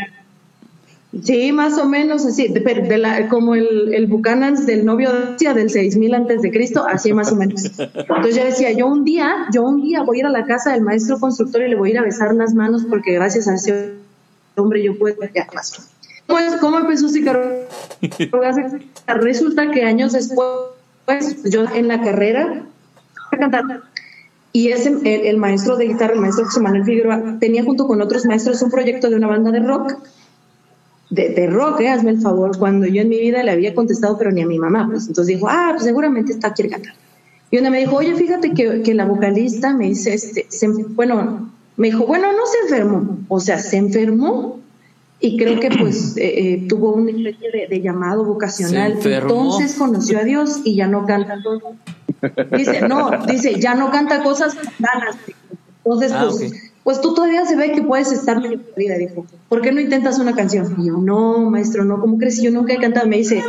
S5: Sí, más o menos así, de, de la, como el, el Buchanan del novio de del 6000 antes de Cristo, así más o menos. Entonces yo decía, yo un día, yo un día voy a ir a la casa del maestro constructor y le voy a ir a besar las manos porque gracias a ese hombre yo puedo ya Pues, ¿cómo empezó Caro? Resulta que años después, yo en la carrera, y ese, el, el, maestro de guitarra, el maestro José Manuel Figueroa, tenía junto con otros maestros un proyecto de una banda de rock de, de, rock, ¿eh? hazme el favor, cuando yo en mi vida le había contestado, pero ni a mi mamá, pues entonces dijo, ah, pues seguramente está quiere cantar. Y una me dijo, oye, fíjate que, que la vocalista me dice, este, se, bueno, me dijo, bueno, no se enfermó, o sea, se enfermó y creo que pues eh, eh, tuvo una especie de, de, llamado vocacional. Entonces conoció a Dios y ya no canta. Dice, no, dice, ya no canta cosas ganas. Entonces, ah, pues, okay pues tú todavía se ve que puedes estar medio perdida, dijo. ¿Por qué no intentas una canción? Y yo, no, maestro, no, ¿cómo crees? Yo nunca he cantado. Me dice,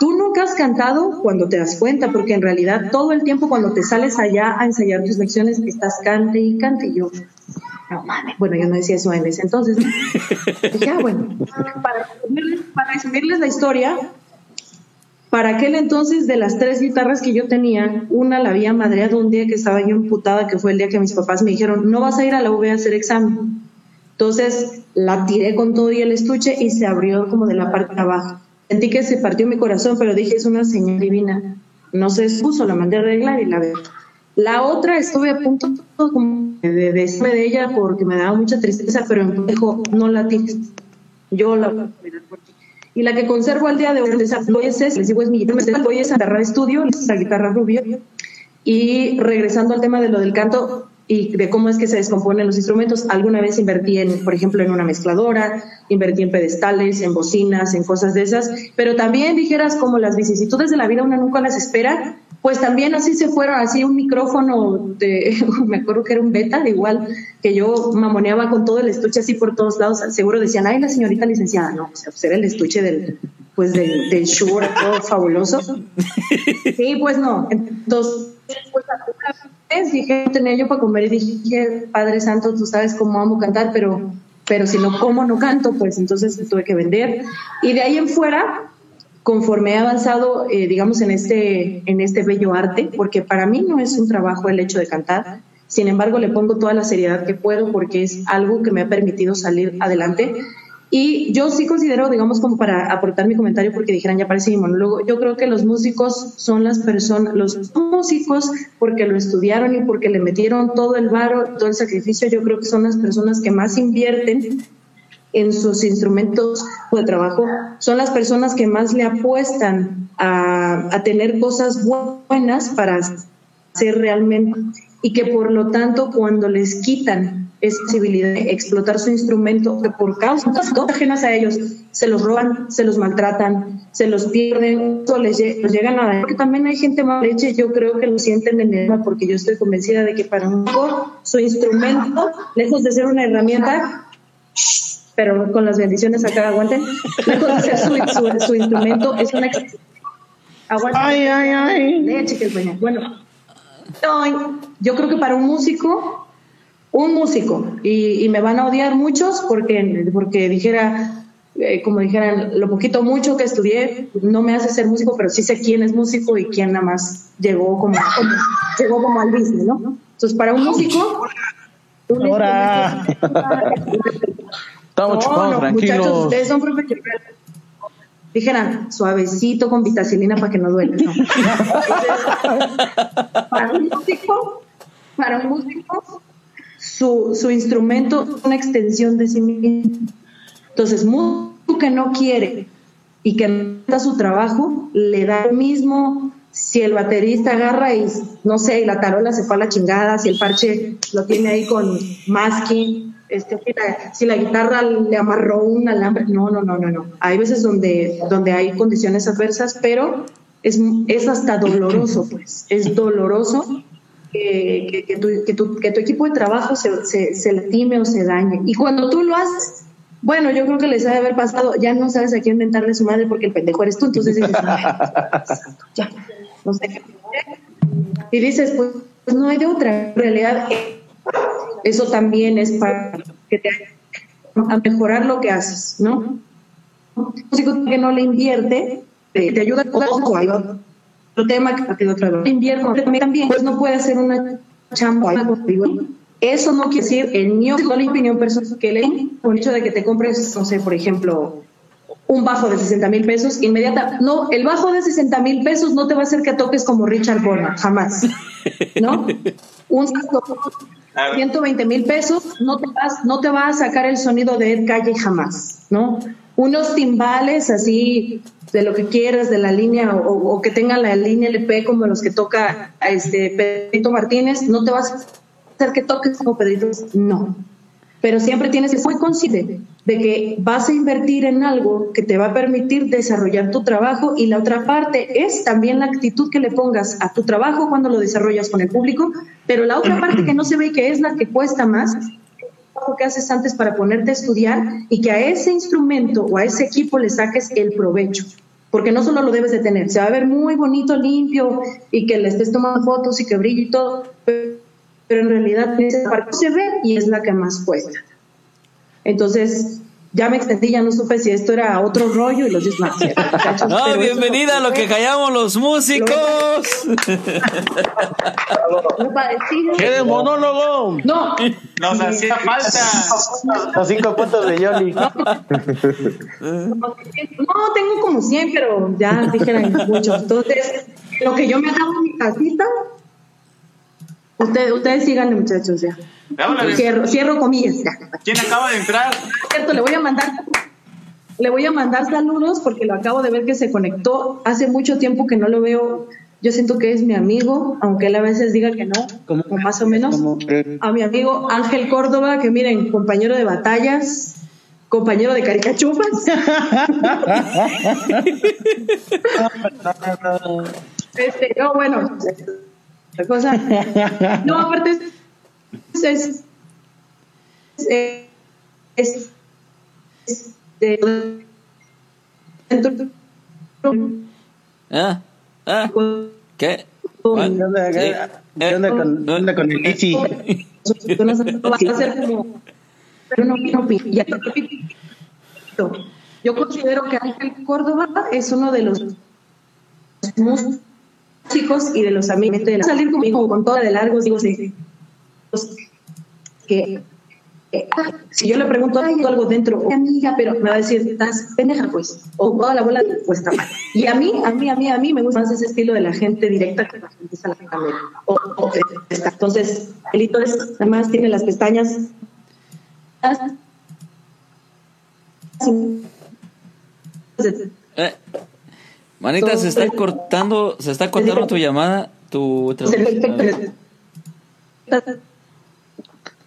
S5: tú nunca has cantado cuando te das cuenta, porque en realidad todo el tiempo cuando te sales allá a ensayar tus lecciones, estás cante y cante. Y yo, no mames. Bueno, yo no decía eso en ese entonces. dije, ah, bueno, para para resumirles la historia, para aquel entonces, de las tres guitarras que yo tenía, una la había madreado un día que estaba yo emputada, que fue el día que mis papás me dijeron, no vas a ir a la UV a hacer examen. Entonces la tiré con todo y el estuche y se abrió como de la parte de abajo. Sentí que se partió mi corazón, pero dije, es una señal divina. No se expuso, la mandé a arreglar y la veo. La otra estuve a punto de decirme de ella porque me daba mucha tristeza, pero me dijo, no la tires. Yo la voy a cuidar por ti. Y la que conservo al día de hoy es les digo, es mi guitarra, es agarrar estudio, la guitarra rubio. Y regresando al tema de lo del canto y de cómo es que se descomponen los instrumentos, alguna vez invertí en, por ejemplo, en una mezcladora, invertí en pedestales, en bocinas, en cosas de esas, pero también dijeras como las vicisitudes de la vida una nunca las espera, pues también así se fueron, así un micrófono, de, me acuerdo que era un beta, igual, que yo mamoneaba con todo el estuche así por todos lados, seguro decían, ay, la señorita licenciada, no, o sea, pues era el estuche del, pues del, del Shure, todo fabuloso. Sí, pues no, entonces, pues vez dije, no tenía yo para comer y dije, Padre Santo, tú sabes cómo amo cantar, pero, pero si no como, no canto, pues entonces tuve que vender. Y de ahí en fuera, conforme he avanzado, eh, digamos, en este, en este bello arte, porque para mí no es un trabajo el hecho de cantar, sin embargo le pongo toda la seriedad que puedo porque es algo que me ha permitido salir adelante. Y yo sí considero, digamos, como para aportar mi comentario, porque dijeran, ya parece mi monólogo, yo creo que los músicos son las personas, los músicos, porque lo estudiaron y porque le metieron todo el varo, todo el sacrificio, yo creo que son las personas que más invierten en sus instrumentos de trabajo, son las personas que más le apuestan a, a tener cosas buenas para ser realmente y que por lo tanto cuando les quitan esa posibilidad de explotar su instrumento que por causas ajenas a ellos se los roban, se los maltratan, se los pierden, o les, llegan a Porque también hay gente mal hecha, yo creo que lo sienten en el alma porque yo estoy convencida de que para un su instrumento, lejos de ser una herramienta, pero con las bendiciones acá aguanten. Su, su, instrumento, es una Aguanten. Ay, ay, ay. Bueno, yo creo que para un músico, un músico, y, y me van a odiar muchos porque, porque dijera, eh, como dijeran, lo poquito mucho que estudié no me hace ser músico, pero sí sé quién es músico y quién nada más llegó como, como llegó como al business, ¿no? Entonces, para un músico...
S3: Ahora. Estamos no, chupados, tranquilos.
S5: Muchachos, ustedes son profesionales. dijeran suavecito con vitacilina para que no duele. No. para un músico, para un músico, su, su instrumento es una extensión de sí mismo. Entonces, músico que no quiere y que no da su trabajo, le da lo mismo si el baterista agarra y, no sé, y la tarola se fue a la chingada, si el parche lo tiene ahí con masking, este, si, la, guitarra le amarró un alambre, no, no, no, no, no. Hay veces donde, donde hay condiciones adversas, pero es, es hasta doloroso, pues, es doloroso que, que, tu, que, tu, que tu equipo de trabajo se, se, se latime o se dañe. Y cuando tú lo haces, bueno, yo creo que les debe haber pasado, ya no sabes a quién inventarle su madre porque el pendejo eres tú, entonces dices, ya, no sé qué. Y dices, pues, pues, no hay de otra. En realidad, eso también es para que te a mejorar lo que haces, ¿no? Un músico que no le invierte, te, ayuda con otro tema que otra vez. Invierte también, pues no puede hacer una chamba eso no quiere decir, con la opinión personal que le con el hecho de que te compres, no sé, por ejemplo, un bajo de 60 mil pesos, inmediata. No, el bajo de 60 mil pesos no te va a hacer que toques como Richard Bona, jamás. ¿No? Un 120 mil pesos no te, vas, no te va a sacar el sonido de Ed Calle jamás, ¿no? Unos timbales así de lo que quieras de la línea o, que tengan la línea LP como los que toca este Pedrito Martínez, no te vas que toques como Pedrito, no. Pero siempre tienes que ser muy consciente de que vas a invertir en algo que te va a permitir desarrollar tu trabajo y la otra parte es también la actitud que le pongas a tu trabajo cuando lo desarrollas con el público, pero la otra parte que no se ve y que es la que cuesta más lo que haces antes para ponerte a estudiar y que a ese instrumento o a ese equipo le saques el provecho porque no solo lo debes de tener, se va a ver muy bonito, limpio y que le estés tomando fotos y que brille y todo, pero en realidad esa parte se ve y es la que más cuesta. Entonces, ya me extendí, ya no supe si esto era otro rollo y los demás.
S1: No, bienvenida a lo que callamos los músicos.
S6: ¿Qué de monólogo?
S5: No.
S2: Nos hacía falta.
S6: Los cinco puntos de Yoli. No,
S5: tengo como 100, pero ya dijeron muchos. Entonces, lo que yo me acabo en mi casita Ustedes, ustedes síganle, muchachos, ya. Cierro, cierro comillas,
S2: ¿Quién acaba de entrar?
S5: Cierto, le voy a mandar le voy a mandar saludos porque lo acabo de ver que se conectó. Hace mucho tiempo que no lo veo. Yo siento que es mi amigo, aunque él a veces diga que no, como más o menos. A mi amigo Ángel Córdoba, que miren, compañero de batallas, compañero de caricachufas. este, no, bueno, otra cosa. No, aparte es, es, es, es, de,
S1: ah, ah, ¿qué?
S6: ¿Qué onda, ¿Qué onda con, ¿qué onda con el Ichi?
S5: Yo considero que Ángel Córdoba es uno de los chicos y de los amigos. De salir conmigo con toda de largos digo sí, que eh, si yo le pregunto algo dentro amiga pero me va a decir estás pendeja pues o toda la bola pues está mal y a mí a mí a mí a mí me gusta más ese estilo de la gente directa que la gente cámara o, o, entonces el hito es además tiene las pestañas.
S1: Eh, Manita, se está cortando, se está cortando tu llamada, tu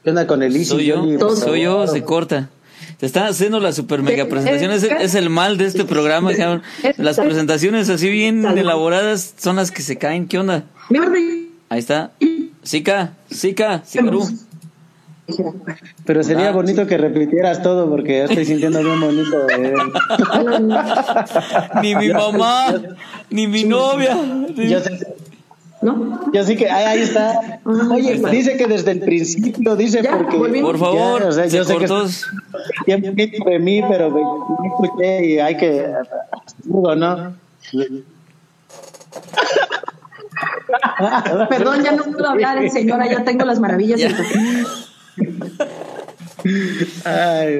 S6: ¿Qué onda con el
S1: Soy yo, soy yo, se corta. Se está haciendo la super mega presentación, es, el mal de este programa. Las presentaciones así bien elaboradas son las que se caen. ¿Qué onda? Ahí está. Sica, Sica, Sicarú.
S6: Pero sería ah, bonito que repitieras todo porque estoy sintiendo bien bonito.
S1: ni mi mamá, ni mi novia.
S6: Yo sé, ¿No? Yo sí que ahí, está. Oye, dice que desde el principio, dice porque.
S1: Por favor, o sea, yo sé que
S6: de mí, pero me, escuché y hay que. ¿no?
S5: Perdón, ya no puedo hablar, señora, ya tengo las maravillas.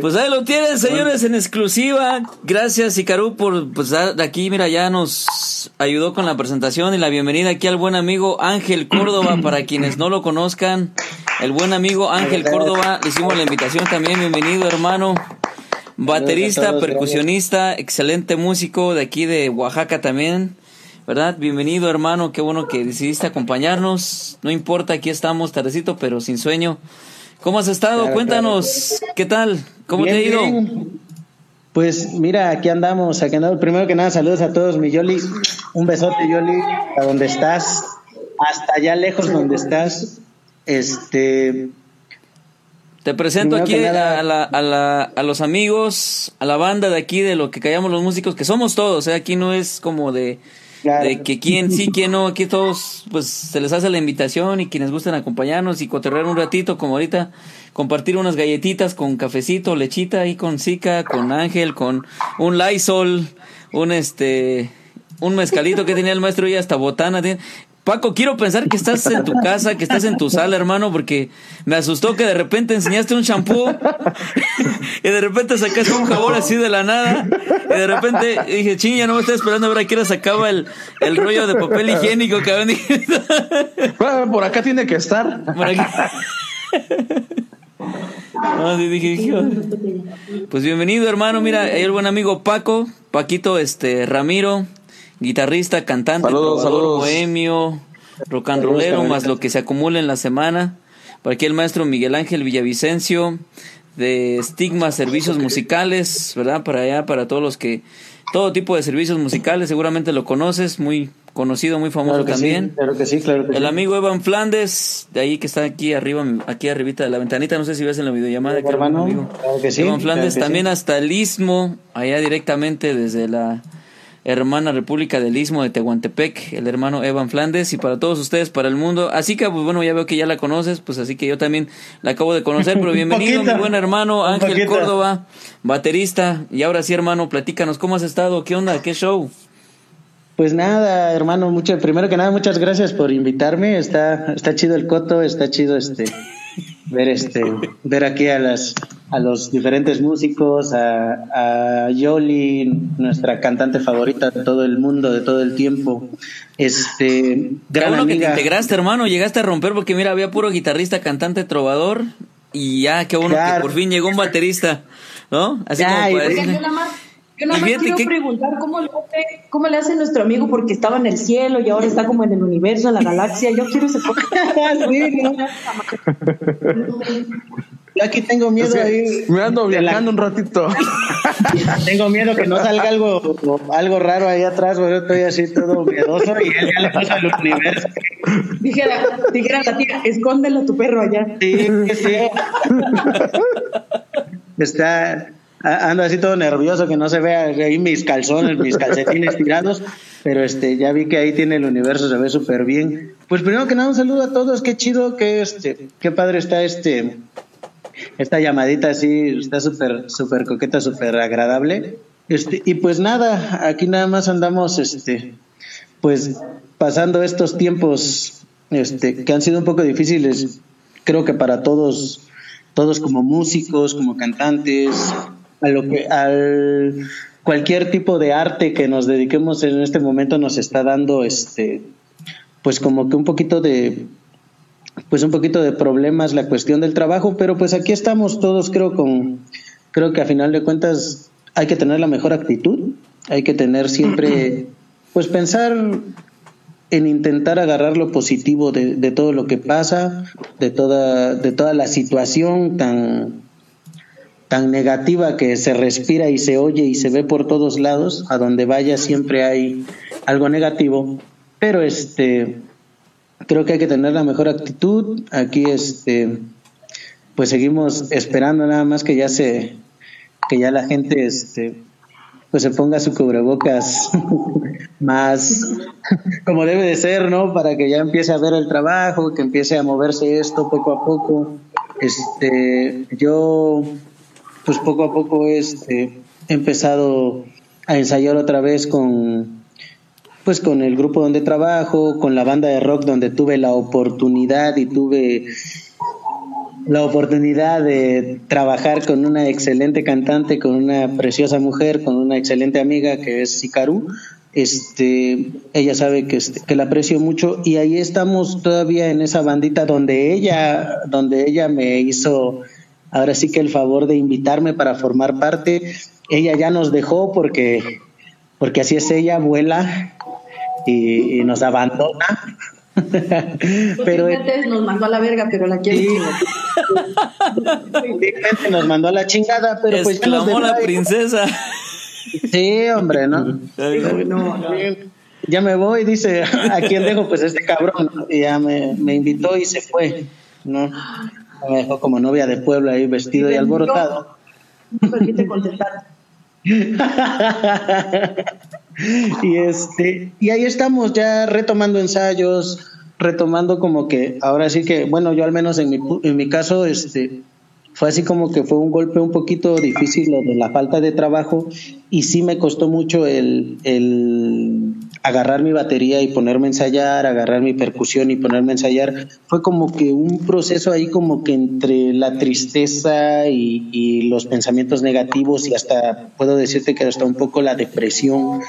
S1: Pues ahí lo tienen, señores, en exclusiva. Gracias, Icaru, por pues de aquí, mira, ya nos ayudó con la presentación y la bienvenida aquí al buen amigo Ángel Córdoba, para quienes no lo conozcan. El buen amigo Ángel Córdoba, le hicimos la invitación también, bienvenido, hermano. Baterista, percusionista, excelente músico de aquí de Oaxaca también. ¿Verdad? Bienvenido, hermano. Qué bueno que decidiste acompañarnos. No importa, aquí estamos tardecito, pero sin sueño. ¿Cómo has estado? Cuéntanos, ¿qué tal? ¿Cómo te ha ido?
S6: Pues mira, aquí andamos, aquí andamos. Primero que nada, saludos a todos, mi Yoli. Un besote, Yoli, a donde estás, hasta allá lejos donde estás. Este.
S1: Te presento aquí a, la, a, la, a, los amigos, a la banda de aquí, de lo que callamos los músicos, que somos todos, ¿eh? aquí no es como de de que quién sí, quién no, aquí todos, pues se les hace la invitación y quienes gusten acompañarnos y cotorrear un ratito, como ahorita, compartir unas galletitas con cafecito, lechita ahí con Zika, con Ángel, con un Lysol, un este, un mezcalito que tenía el maestro y hasta botana. Paco, quiero pensar que estás en tu casa, que estás en tu sala, hermano, porque me asustó que de repente enseñaste un champú y de repente sacaste un jabón así de la nada y de repente dije, ching, ya no me estoy esperando a ver a qué hora sacaba el, el rollo de papel higiénico, cabrón.
S3: bueno, por acá tiene que estar. Por aquí.
S1: dije, pues bienvenido, hermano. Mira, el buen amigo Paco, Paquito, este, Ramiro guitarrista, cantante, saludos, bohemio, rock and rollero, más lo que se acumula en la semana. Por aquí el maestro Miguel Ángel Villavicencio, de Stigma Servicios Musicales, ¿verdad? Para allá, para todos los que, todo tipo de servicios musicales, seguramente lo conoces, muy conocido, muy famoso también.
S6: claro que sí, claro
S1: El amigo Evan Flandes, de ahí que está aquí arriba, aquí arribita de la ventanita, no sé si ves en la videollamada.
S6: Hermano, claro que sí,
S1: Evan Flandes, también hasta el Istmo, allá directamente desde la hermana República del Istmo de Tehuantepec, el hermano Evan Flandes, y para todos ustedes, para el mundo. Así que, pues bueno, ya veo que ya la conoces, pues así que yo también la acabo de conocer, pero bienvenido, mi buen hermano Ángel Córdoba, baterista. Y ahora sí, hermano, platícanos, ¿cómo has estado? ¿Qué onda? ¿Qué show?
S6: Pues nada, hermano, mucho, primero que nada, muchas gracias por invitarme. Está, está chido el coto, está chido este ver este ver aquí a las a los diferentes músicos a, a Yoli nuestra cantante favorita de todo el mundo de todo el tiempo. Este
S1: gran bueno que te integraste hermano llegaste a romper porque mira había puro guitarrista cantante trovador y ya qué bueno que por fin llegó un baterista no
S5: así como para yo nada más quiero preguntar cómo le, hace, cómo le hace nuestro amigo porque estaba en el cielo y ahora está como en el universo, en la galaxia. Yo quiero ese
S6: Yo aquí tengo miedo ahí.
S3: Me ando viajando un ratito.
S6: tengo miedo que no salga algo, algo raro ahí atrás, porque estoy así todo miedoso y él ya le pasa al universo.
S5: Dijera, dijera la tía, escóndelo a tu perro allá.
S6: Sí, sí. Está, ando así todo nervioso que no se vea ahí mis calzones, mis calcetines tirados, pero este ya vi que ahí tiene el universo, se ve súper bien. Pues primero que nada un saludo a todos, qué chido, qué este, qué padre está este esta llamadita así, está súper súper coqueta, súper agradable. Este, y pues nada, aquí nada más andamos este pues pasando estos tiempos este que han sido un poco difíciles, creo que para todos todos como músicos, como cantantes, a lo que al cualquier tipo de arte que nos dediquemos en este momento nos está dando este pues como que un poquito de pues un poquito de problemas la cuestión del trabajo, pero pues aquí estamos todos creo con creo que a final de cuentas hay que tener la mejor actitud, hay que tener siempre pues pensar en intentar agarrar lo positivo de, de todo lo que pasa, de toda de toda la situación tan tan negativa que se respira y se oye y se ve por todos lados, a donde vaya siempre hay algo negativo, pero este creo que hay que tener la mejor actitud. Aquí este pues seguimos esperando nada más que ya se que ya la gente este pues se ponga su cubrebocas más como debe de ser, ¿no? Para que ya empiece a ver el trabajo, que empiece a moverse esto poco a poco. Este, yo pues poco a poco este, he empezado a ensayar otra vez con pues con el grupo donde trabajo, con la banda de rock donde tuve la oportunidad y tuve la oportunidad de trabajar con una excelente cantante, con una preciosa mujer, con una excelente amiga que es Sikaru. Este, ella sabe que, este, que la aprecio mucho y ahí estamos todavía en esa bandita donde ella, donde ella me hizo ahora sí que el favor de invitarme para formar parte. Ella ya nos dejó porque, porque así es ella, vuela y, y nos abandona
S5: pero nos mandó a la verga, pero la quiere
S6: sí. nos mandó a la chingada, pero pues
S1: ya nos la princesa.
S6: Sí, hombre, ¿no? Ya me voy, dice, ¿a quién dejo? Pues este cabrón. Y ya me, me invitó y se fue, ¿no? Me dejó como novia de pueblo ahí vestido y, alborotado.
S5: No permite contestar.
S6: y este y ahí estamos ya retomando ensayos retomando como que ahora sí que bueno yo al menos en mi, en mi caso este fue así como que fue un golpe un poquito difícil lo de la falta de trabajo y sí me costó mucho el, el agarrar mi batería y ponerme a ensayar, agarrar mi percusión y ponerme a ensayar. Fue como que un proceso ahí como que entre la tristeza y, los pensamientos negativos y hasta puedo decirte que hasta un poco la depresión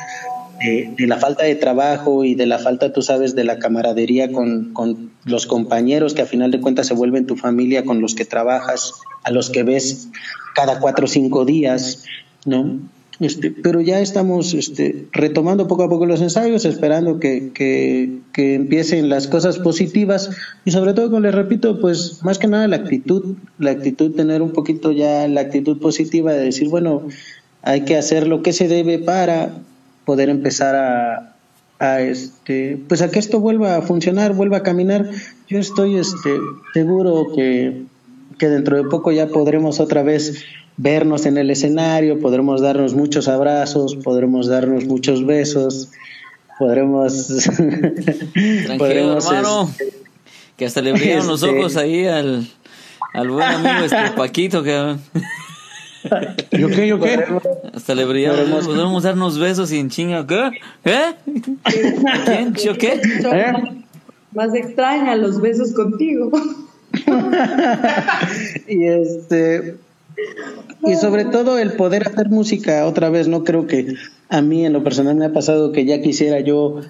S6: de, la falta de trabajo y de la falta, tú sabes, de la camaradería con, con, los compañeros que a final de cuentas se vuelven tu familia, con los que trabajas, a los que ves cada cuatro o cinco días, ¿no? Este, pero ya estamos este, retomando poco a poco los ensayos, esperando que, que, empiecen las cosas positivas y sobre todo, como les repito, pues más que nada la actitud, la actitud, tener un poquito ya la actitud positiva de decir, bueno, hay que hacer lo que se debe para poder empezar a, a este pues a que esto vuelva a funcionar, vuelva a caminar. Yo estoy este seguro que, que dentro de poco ya podremos otra vez vernos en el escenario, podremos darnos muchos abrazos, podremos darnos muchos besos, podremos
S1: podremos hermano, este, que hasta le brillaron los este, ojos ahí al, al buen amigo este Paquito que
S3: ¿Yo qué? ¿Yo qué?
S1: Hasta le brillamos. Podemos darnos besos y en chinga. ¿Qué? ¿Eh? ¿Quién? ¿Yo qué?
S5: ¿Eh? Más extraña los besos contigo.
S6: y este. Y sobre todo el poder hacer música otra vez, no creo que a mí en lo personal me ha pasado que ya quisiera yo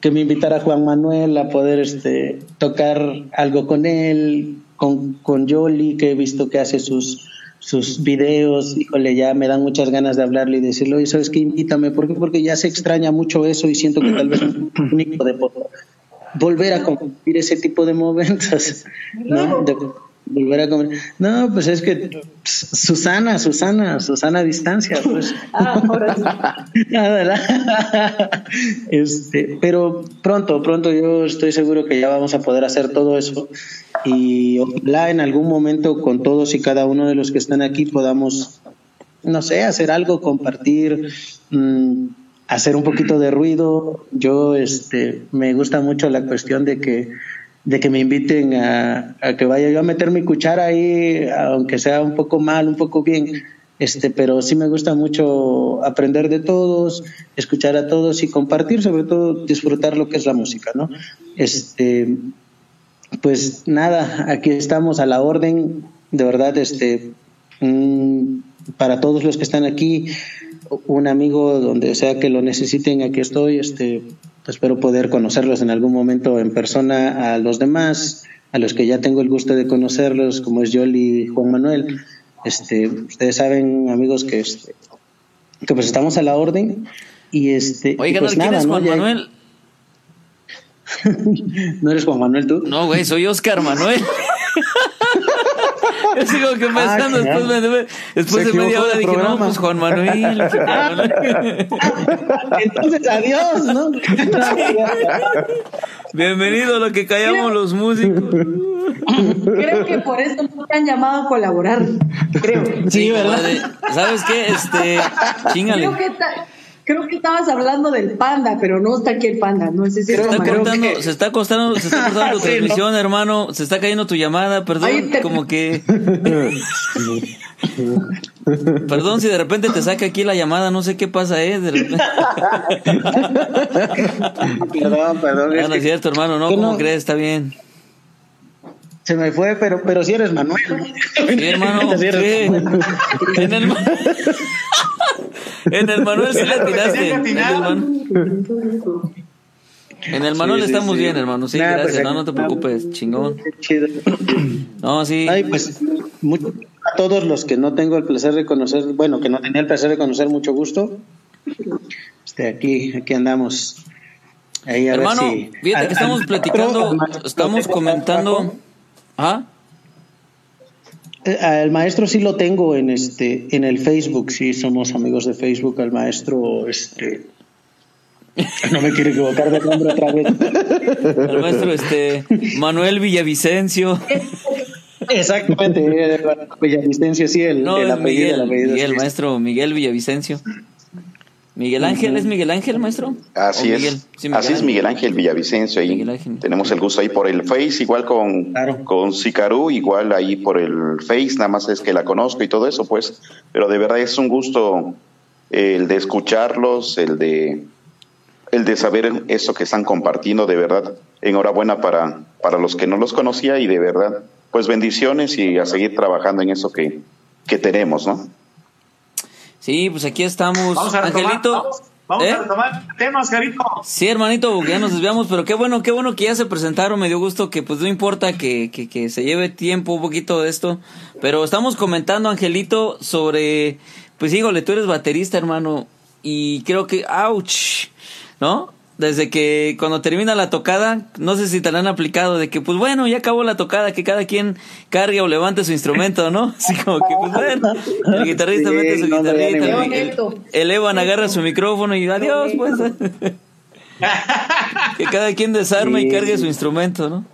S6: que me invitara Juan Manuel a poder este tocar algo con él, con, con Yoli, que he visto que hace sus, sus videos, híjole, ya me dan muchas ganas de hablarle y decirle, oye, ¿sabes qué? Invítame. ¿Por qué? Porque ya se extraña mucho eso y siento que tal vez es único de volver a compartir ese tipo de momentos, ¿no? De volver a comer. No, pues es que Susana, Susana, Susana a distancia, pues. Ah, ahora este, pero pronto, pronto yo estoy seguro que ya vamos a poder hacer todo eso y ojalá en algún momento con todos y cada uno de los que están aquí podamos, no sé, hacer algo, compartir, mmm, hacer un poquito de ruido. Yo este, me gusta mucho la cuestión de que, de que me inviten a, a que vaya yo a meter mi cuchara ahí, aunque sea un poco mal, un poco bien. Este, pero sí me gusta mucho aprender de todos, escuchar a todos y compartir, sobre todo disfrutar lo que es la música, ¿no? Este, pues nada, aquí estamos a la orden, de verdad, este, para todos los que están aquí, un amigo donde sea que lo necesiten, aquí estoy, este, espero poder conocerlos en algún momento en persona a los demás, a los que ya tengo el gusto de conocerlos, como es Yoli y Juan Manuel. Este, ustedes saben, amigos, que, este, que pues estamos a la orden y este.
S1: Oigan,
S6: pues
S1: ¿quién es Juan Manuel?
S6: ¿No eres Juan Manuel tú?
S1: No, güey, soy Oscar Manuel. Es como que pensando, ah, después, me, después de media hora dije, no, pues Juan Manuel.
S6: Entonces, adiós, ¿no?
S1: Bienvenido a lo que callamos los músicos.
S5: Creo que por eso no te han llamado a colaborar. Creo.
S1: Sí, ¿verdad? ¿Sabes qué? Este, chingale.
S5: Creo que Creo que estabas hablando del panda, pero no está aquí el panda, no sé si
S1: se, está cortando, se está costando, se está cortando tu transmisión, hermano, se está cayendo tu llamada, perdón, como que Perdón si de repente te saca aquí la llamada, no sé qué pasa, eh, de repente.
S6: perdón, perdón.
S1: No, no es cierto, hermano, no, ¿cómo crees? Está bien.
S6: Se me fue, pero, pero si eres Manuel.
S1: Sí, hermano.
S6: Sí
S1: sí. En el, en el Manuel sí la tiraste. En el, Man- en el Manuel
S6: Sí, sí,
S1: estamos
S6: sí.
S1: bien, hermano. Sí,
S6: Nah,
S1: gracias.
S6: pues,
S1: No, no te preocupes. Chingón.
S6: Qué chido.
S1: No, sí.
S6: Ay, pues mucho- a todos los que no tengo el placer de conocer, bueno, que no tenía el placer de conocer, mucho gusto. Este, aquí, aquí andamos. Ahí a ver
S1: Hermano,
S6: si-
S1: fíjate
S6: al-
S1: que estamos
S6: al-
S1: platicando, estamos comentando. ¿Ah?
S6: Al maestro sí lo tengo en este, en el Facebook, sí somos amigos de Facebook. Al maestro, este, no me quiero equivocar de nombre otra vez.
S1: El maestro este Manuel Villavicencio.
S6: Exactamente, eh, Villavicencio, sí, el,
S1: No,
S6: el apellido, el
S1: Miguel,
S6: apellido,
S1: Miguel,
S6: sí.
S1: maestro Miguel Villavicencio. Miguel Ángel, ¿es Miguel Ángel, maestro?
S4: Así
S1: ¿O
S4: es.
S1: Miguel? Sí,
S4: Así es. Miguel Ángel Villavicencio ahí.
S1: Miguel Ángel.
S4: Tenemos el gusto ahí por el Face, igual con,
S6: Claro.
S4: con Sicarú, igual ahí por el Face, nada más es que la conozco y todo eso, pues. Pero de verdad es un gusto el de escucharlos, el de el de saber eso que están compartiendo, de verdad. Enhorabuena para, para los que no los conocía y de verdad, pues bendiciones y a seguir trabajando en eso que, que tenemos, ¿no?
S1: Sí, pues aquí estamos.
S2: Vamos a retomar,
S1: Angelito.
S2: vamos, vamos
S1: ¿eh?
S2: a retomar temas, Carito.
S1: Sí, hermanito, ya nos desviamos, pero qué bueno, qué bueno que ya se presentaron, me dio gusto que pues no importa que, que, que se lleve tiempo un poquito de esto, pero estamos comentando, Angelito, sobre, pues híjole, tú eres baterista, hermano, y creo que, ouch, ¿no? Desde que cuando termina la tocada, no sé si te la han aplicado, de que pues bueno, ya acabó la tocada, que cada quien cargue o levante su instrumento, ¿no? Así como que pues bueno, el guitarrista
S6: Sí,
S1: mete su
S6: no,
S1: guitarrita, el, el- el Evan agarra su micrófono y adiós, pues. que cada quien desarme y cargue su instrumento, ¿no?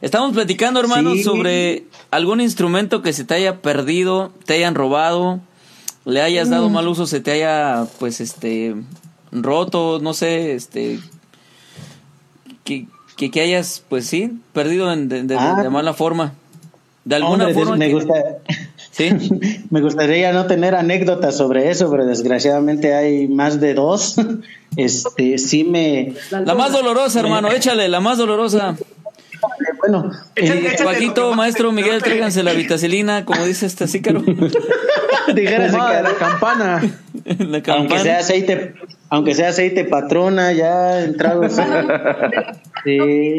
S1: Estamos platicando, hermano,
S6: Sí.
S1: sobre algún instrumento que se te haya perdido, te hayan robado, le hayas
S6: Mm.
S1: dado mal uso, se te haya, pues, este, roto, no sé, este, que, que, que hayas, pues sí, perdido en- de, de-
S6: Ah.
S1: de mala forma. De alguna
S6: Hombre,
S1: forma.
S6: me
S1: que-
S6: gusta.
S1: Sí.
S6: Me gustaría no tener anécdotas sobre eso, pero desgraciadamente hay más de dos. Este, sí me.
S1: La más dolorosa, hermano, échale, la más dolorosa.
S6: Bueno, eh.
S1: Paquito,
S2: lo que
S1: maestro Miguel, tráiganse la vitacilina, como dice este cícaro.
S6: dijera
S3: la campana.
S1: la
S6: aunque
S1: campana.
S6: sea aceite, aunque sea aceite patrona, ya entrados. Sí.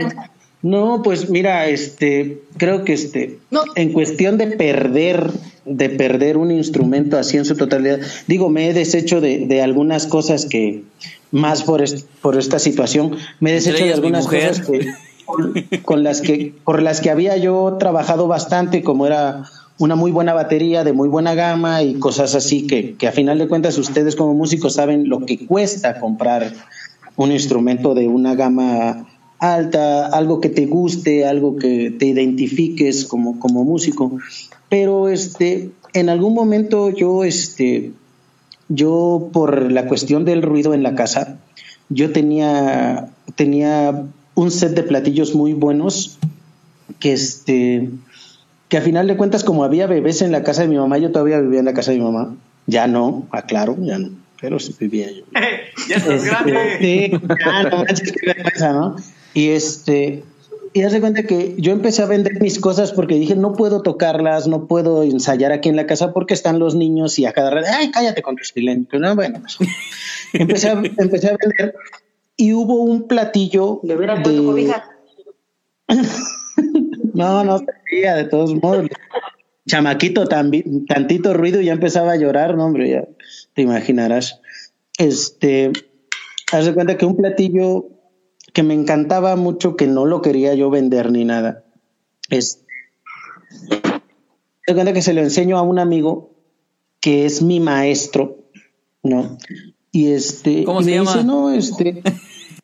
S6: No, pues mira, este, creo que este,
S5: No.
S6: en cuestión de perder, de perder un instrumento así en su totalidad, digo, me he deshecho de, de algunas cosas que, más por, est- por esta situación, me he deshecho de algunas cosas que, con, con las que, por las que había yo trabajado bastante, como era una muy buena batería de muy buena gama y cosas así que, que a final de cuentas ustedes como músicos saben lo que cuesta comprar un instrumento de una gama alta, algo que te guste, algo que te identifiques como, como músico. Pero este, en algún momento yo, este, yo por la cuestión del ruido en la casa, yo tenía, tenía un set de platillos muy buenos que este que a final de cuentas como había bebés en la casa de mi mamá, yo todavía vivía en la casa de mi mamá. Ya no, aclaro, ya no, pero sí vivía yo.
S2: ya estás
S6: Este,
S2: grande.
S6: Sí, ya, no vergüenza, ¿no? Y este, y haz de cuenta que yo empecé a vender mis cosas porque dije, no puedo tocarlas, no puedo ensayar aquí en la casa porque están los niños y a cada rato, ay, cállate con tu silencio. No, bueno, pues, empecé, a, empecé a vender y hubo un platillo
S5: Le
S6: de... No, no sabía, de todos modos. Chamaquito, tambi- tantito ruido y ya empezaba a llorar, no, hombre, ya te imaginarás. Este, haz de cuenta que un platillo que me encantaba mucho, que no lo quería yo vender ni nada. Es, haz de cuenta que se lo enseño a un amigo que es mi maestro, ¿no? Y este,
S1: ¿Cómo
S6: y
S1: se
S6: me
S1: llama?
S6: dice, no, este.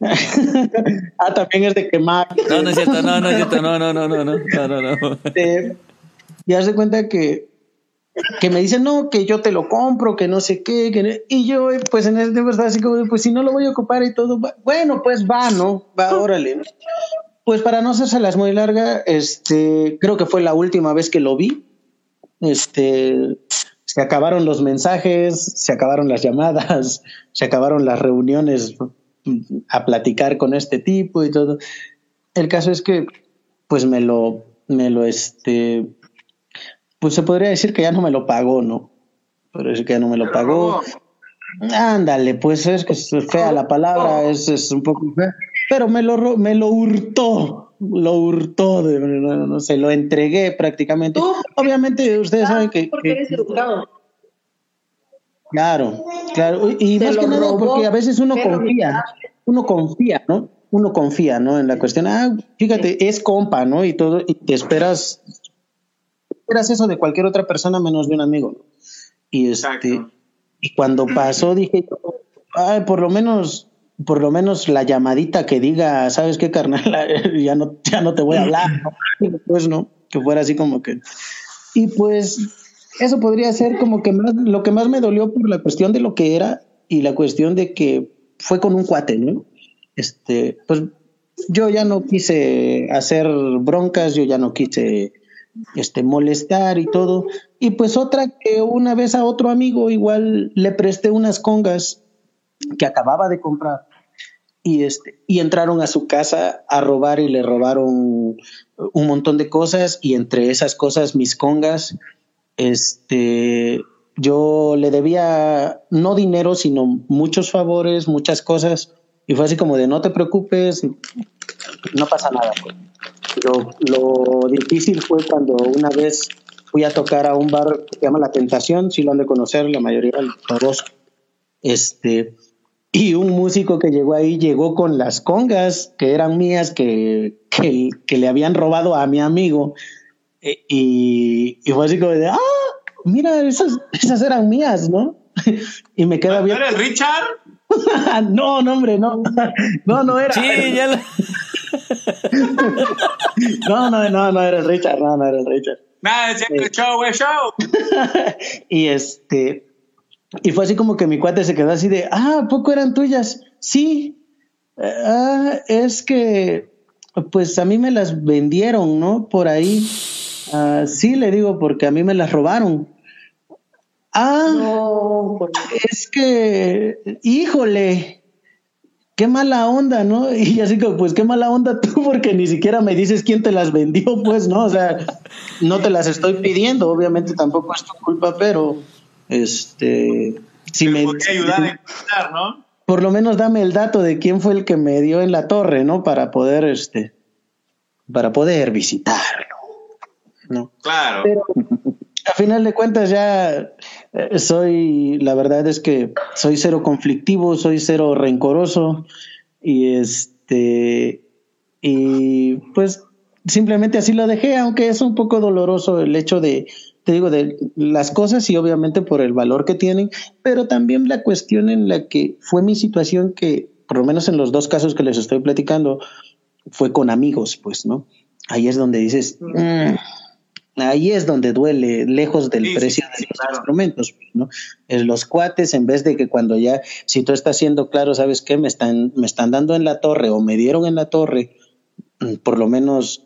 S6: ah, también es de quemar.
S1: No, no es cierto, no, no es cierto, no, no, no, no, no, no, no.
S6: Este, y haz cuenta que, que me dicen, no, que yo te lo compro, que no sé qué, que y yo, eh, pues en de verdad, así como, pues si no lo voy a ocupar y todo, bueno, pues va, ¿no? Va, órale. Pues para no hacerse las muy larga, este, creo que fue la última vez que lo vi. Este, se acabaron los mensajes, se acabaron las llamadas, se acabaron las reuniones a platicar con este tipo y todo. El caso es que, pues me lo, me lo, este, pues se podría decir que ya no me lo pagó, ¿no? Podría decir que ya no me lo pagó. Ándale, pues es que es fea la palabra, es, es un poco fea, pero me lo, me lo hurtó, lo hurtó, de, no, no, se lo entregué prácticamente. Obviamente ustedes saben que...
S5: Porque eres educado.
S6: Claro, claro, y más que nada
S5: robó,
S6: porque a veces uno confía, uno confía, ¿no? Uno confía, ¿no? En la cuestión, ah, fíjate, es compa, ¿no? Y todo, y te esperas, esperas eso de cualquier otra persona menos de un amigo, ¿no? Y este,
S2: Exacto.
S6: y cuando pasó dije, ay, por lo menos, por lo menos la llamadita que diga, ¿sabes qué, carnal? ya no, ya no te voy a hablar, ¿no? Pues no, que fuera así como que. Y pues, eso podría ser como que más, lo que más me dolió por la cuestión de lo que era y la cuestión de que fue con un cuate, ¿no? Este, pues yo ya no quise hacer broncas, yo ya no quise este molestar y todo. Y pues otra que una vez a otro amigo igual le presté unas congas que acababa de comprar y este y entraron a su casa a robar y le robaron un montón de cosas y entre esas cosas mis congas este yo le debía no dinero sino muchos favores muchas cosas y fue así como de no te preocupes no pasa nada pues. Lo, difícil fue cuando una vez fui a tocar a un bar que se llama La Tentación, si lo han de conocer, la mayoría de todos. Este, y un músico que llegó ahí llegó con las congas que eran mías, que, que le habían robado a mi amigo. E- Y, y fue así como de, ah, mira, esas, esas eran mías, ¿no? y me queda
S2: ¿No
S6: bien.
S2: era el Richard?
S6: no, no, hombre, no. No, no era.
S1: Sí, ya lo...
S6: No, no, no, no era el Richard, no, no era el Richard.
S2: Nada, decía que show, güey, show.
S6: y este, y fue así como que mi cuate se quedó así de, ah, ¿a poco eran tuyas? Sí, ah, es que, pues a mí me las vendieron, ¿no? Por ahí. Ah, sí, le digo, porque a mí me las robaron. Ah,
S5: No,
S6: es que, híjole, qué mala onda, ¿no? Y así como, pues qué mala onda tú, porque ni siquiera me dices quién te las vendió, pues, ¿no? O sea, no te las estoy pidiendo, obviamente tampoco es tu culpa, pero, este, si me,
S2: Podría ayudar a encontrar, ¿no?
S6: por lo menos dame el dato de quién fue el que me dio en la torre, ¿no? Para poder, este, para poder visitarlo, ¿no?
S2: Claro.
S6: Pero a final de cuentas ya eh, soy, la verdad es que soy cero conflictivo, soy cero rencoroso y este, y pues simplemente así lo dejé, aunque es un poco doloroso el hecho de, te digo, de las cosas y obviamente por el valor que tienen, pero también la cuestión en la que fue mi situación que, por lo menos en los dos casos que les estoy platicando, fue con amigos, pues, ¿no? Ahí es donde dices, "Mm, ahí es donde duele, lejos del
S2: Sí,
S6: precio
S2: sí,
S6: de los
S2: claro.
S6: instrumentos, ¿no? Es los cuates, en vez de que cuando ya, si tú estás siendo claro, ¿sabes qué? Me están, me están dando en la torre o me dieron en la torre, mm, por lo menos,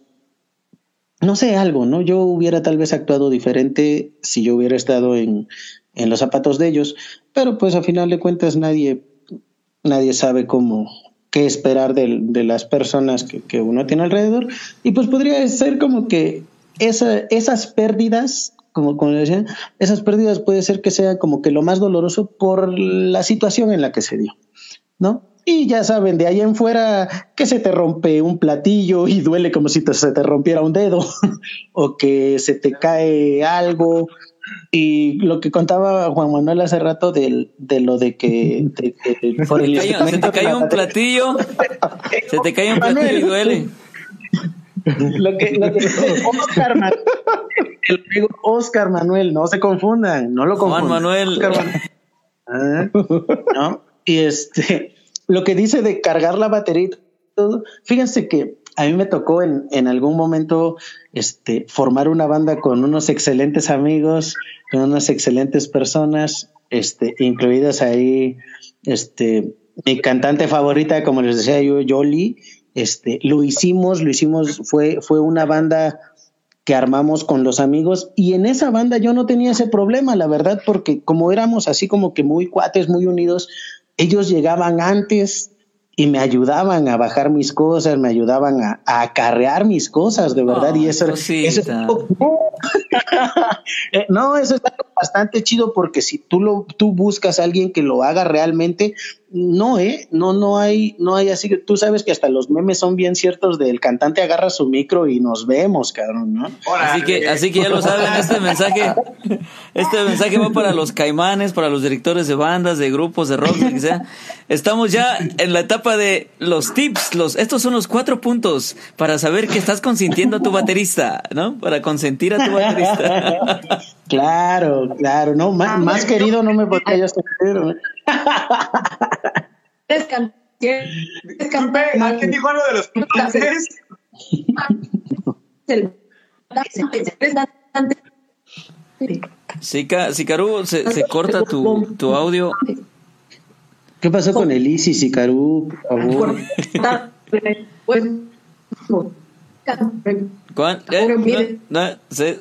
S6: no sé, algo, ¿no? Yo hubiera tal vez actuado diferente si yo hubiera estado en, en los zapatos de ellos, pero pues a final de cuentas nadie, nadie sabe cómo, qué esperar de, de las personas que, que uno tiene alrededor. Y pues podría ser como que esa, esas pérdidas, como, como decía, esas pérdidas puede ser que sea como que lo más doloroso por la situación en la que se dio, ¿no? Y ya saben, de ahí en fuera que se te rompe un platillo y duele como si te- se te rompiera un dedo, o que se te cae algo. Y lo que contaba Juan Manuel hace rato del- de, lo de que, de por el
S1: se te
S6: instrumento que
S1: cae
S6: la
S1: un platillo, se te cae un platillo y duele.
S6: Lo que, lo que Oscar Manuel, el amigo Oscar Manuel, no se confundan, no lo confundan.
S1: Juan Manuel.
S6: Oscar Manuel. Ah, ¿no? Y este, lo que dice de cargar la batería y todo, fíjense que a mí me tocó en, en algún momento este, formar una banda con unos excelentes amigos, con unas excelentes personas, este, incluidas ahí, este, mi cantante favorita, como les decía yo, Yoli, este, lo hicimos, lo hicimos, fue, fue una banda que armamos con los amigos y en esa banda yo no tenía ese problema, la verdad, porque como éramos así como que muy cuates, muy unidos, ellos llegaban antes y me ayudaban a bajar mis cosas, me ayudaban a, a acarrear mis cosas, de verdad. y eso, eso eh, no, eso está bastante chido porque si tú lo tú buscas a alguien que lo haga realmente, no, eh, no, no hay, no hay así. Tú sabes que hasta los memes son bien ciertos del cantante agarra su micro y nos vemos, cabrón, ¿no?
S1: Así que, así que ya lo saben, este mensaje, este mensaje va para los caimanes, para los directores de bandas, de grupos, de rock, que sea. Estamos ya en la etapa de los tips, los, estos son los cuatro puntos para saber que estás consintiendo a tu baterista, ¿no? Para consentir a tu baterista.
S6: Claro, claro, no, más, más querido no me podría yo sentir.
S2: Es ¿Quién dijo algo de los cantantes?
S1: Sicaru, se, se corta tu, tu audio.
S6: ¿Qué pasó con el Easy, Sicaru? Por favor.
S1: ¿Cuál? Eh, no, no, se,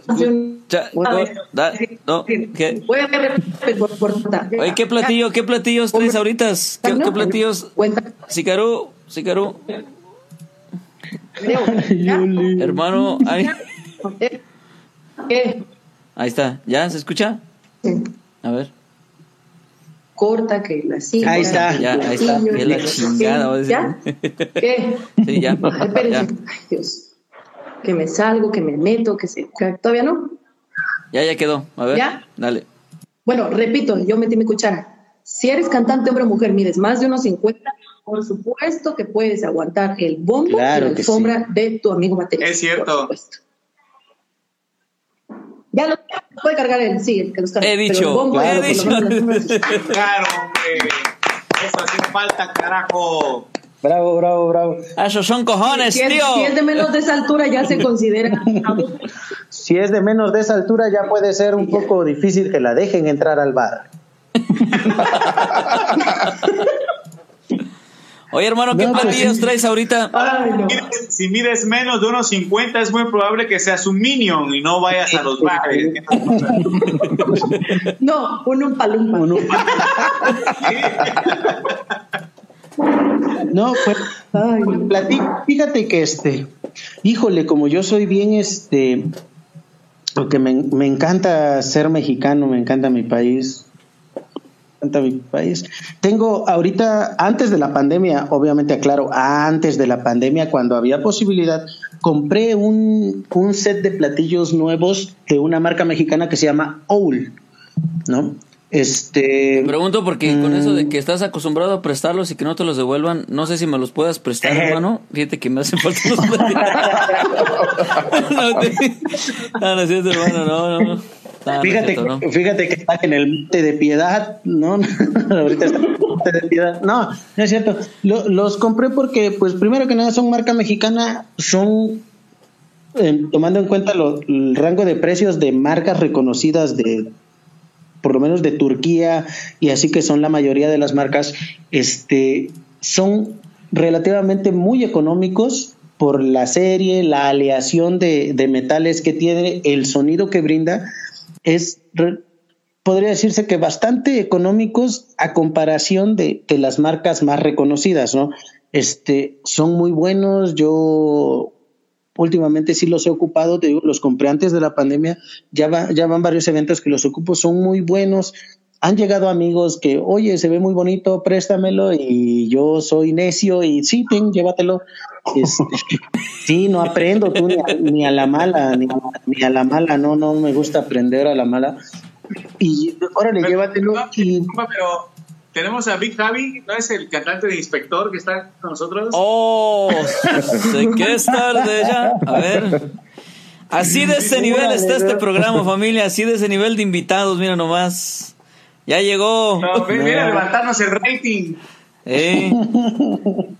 S1: cha, no, da, no, ¿qué? Oye, ¿qué platillo, qué platillos traes ahorita? ¿Qué, qué platillos? Sicaru, Sicaru. Hermano, ahí.
S5: ¿Qué?
S1: Ahí está, ¿ya se escucha? A ver.
S5: Corta que la silla.
S6: Ahí está.
S1: Ya, ahí está. Que la chingada.
S5: ¿Ya? ¿Qué?
S1: Sí, ya.
S5: Ay, espérense. Ay, Dios. Que me salgo, que me meto, que se. que ¿Todavía no?
S1: Ya, ya quedó. A ver.
S5: ¿Ya?
S1: Dale.
S5: Bueno, repito, yo metí mi cuchara. Si eres cantante, hombre o mujer, mides más de unos 50, por supuesto que puedes aguantar el bombo
S6: Claro
S5: y la alfombra de tu amigo baterista.
S2: Es cierto.
S5: por supuesto. Ya lo puede cargar él, sí, el que los carga.
S1: He dicho,
S5: el bombo,
S1: he dicho.
S2: Claro, hombre. Eso hacía falta, carajo.
S6: Bravo, bravo, bravo.
S1: Ah, Esos son cojones,
S5: Si es,
S1: tío.
S5: si es de menos de esa altura, ya se considera.
S6: Si es de menos de esa altura, ya puede ser un poco difícil que la dejen entrar al bar.
S1: Oye, hermano, ¿qué
S6: No, pues
S1: platillos
S6: sí.
S1: traes ahorita?
S5: Ay, no.
S2: Mides- Si mides menos de unos 50, es muy probable que seas un minion y no vayas a los bares.
S5: No, un umpalumpa.
S6: No, pues,
S5: Ay,
S6: fíjate que este, híjole, como yo soy bien este, porque me, me encanta ser mexicano, me encanta mi país, me encanta mi país. Tengo ahorita, antes de la pandemia, obviamente aclaro, antes de la pandemia, cuando había posibilidad, compré un, un set de platillos nuevos de una marca mexicana que se llama Owl, ¿no? Este,
S1: Pregunto porque con eso
S6: Mm.
S1: de que estás acostumbrado a prestarlos y que no te los devuelvan, no sé si me los puedas prestar, hermano. Fíjate que me hacen falta los no, te- no, no es cierto, hermano, no, no. no. No, no es
S6: Fíjate,
S1: cierto,
S6: fíjate que está en el monte de piedad, ¿no? Ahorita está en el monte de piedad. No, no es cierto. Lo- los compré porque, pues, primero que nada, son marca mexicana, son, eh, tomando en cuenta lo- el rango de precios de marcas reconocidas de, por lo menos de Turquía, y así que son la mayoría de las marcas, este, son relativamente muy económicos por la serie, la aleación de, metales que tiene, el sonido que brinda, es, podría decirse que bastante económicos a comparación de, de las marcas más reconocidas, ¿no? Este, son muy buenos, yo últimamente sí los he ocupado, te digo, los compré antes de la pandemia, ya, va- ya van varios eventos que los ocupo, son muy buenos. Han llegado amigos que, oye, se ve muy bonito, préstamelo, y yo soy necio, y sí, ten, llévatelo. Este, sí, no aprendo tú ni a, ni a la mala, ni a, ni a la mala, no, no me gusta aprender a la mala. Y órale, llévatelo. Y
S2: pero tenemos a Big Javi, ¿no es el cantante de Inspector que está con nosotros?
S1: Oh, sé que es tarde ya. A ver. Así de ese nivel está este programa, familia. Así de ese nivel de invitados, mira nomás. Ya llegó.
S2: No, ven, ven a levantarnos el rating.
S1: Eh,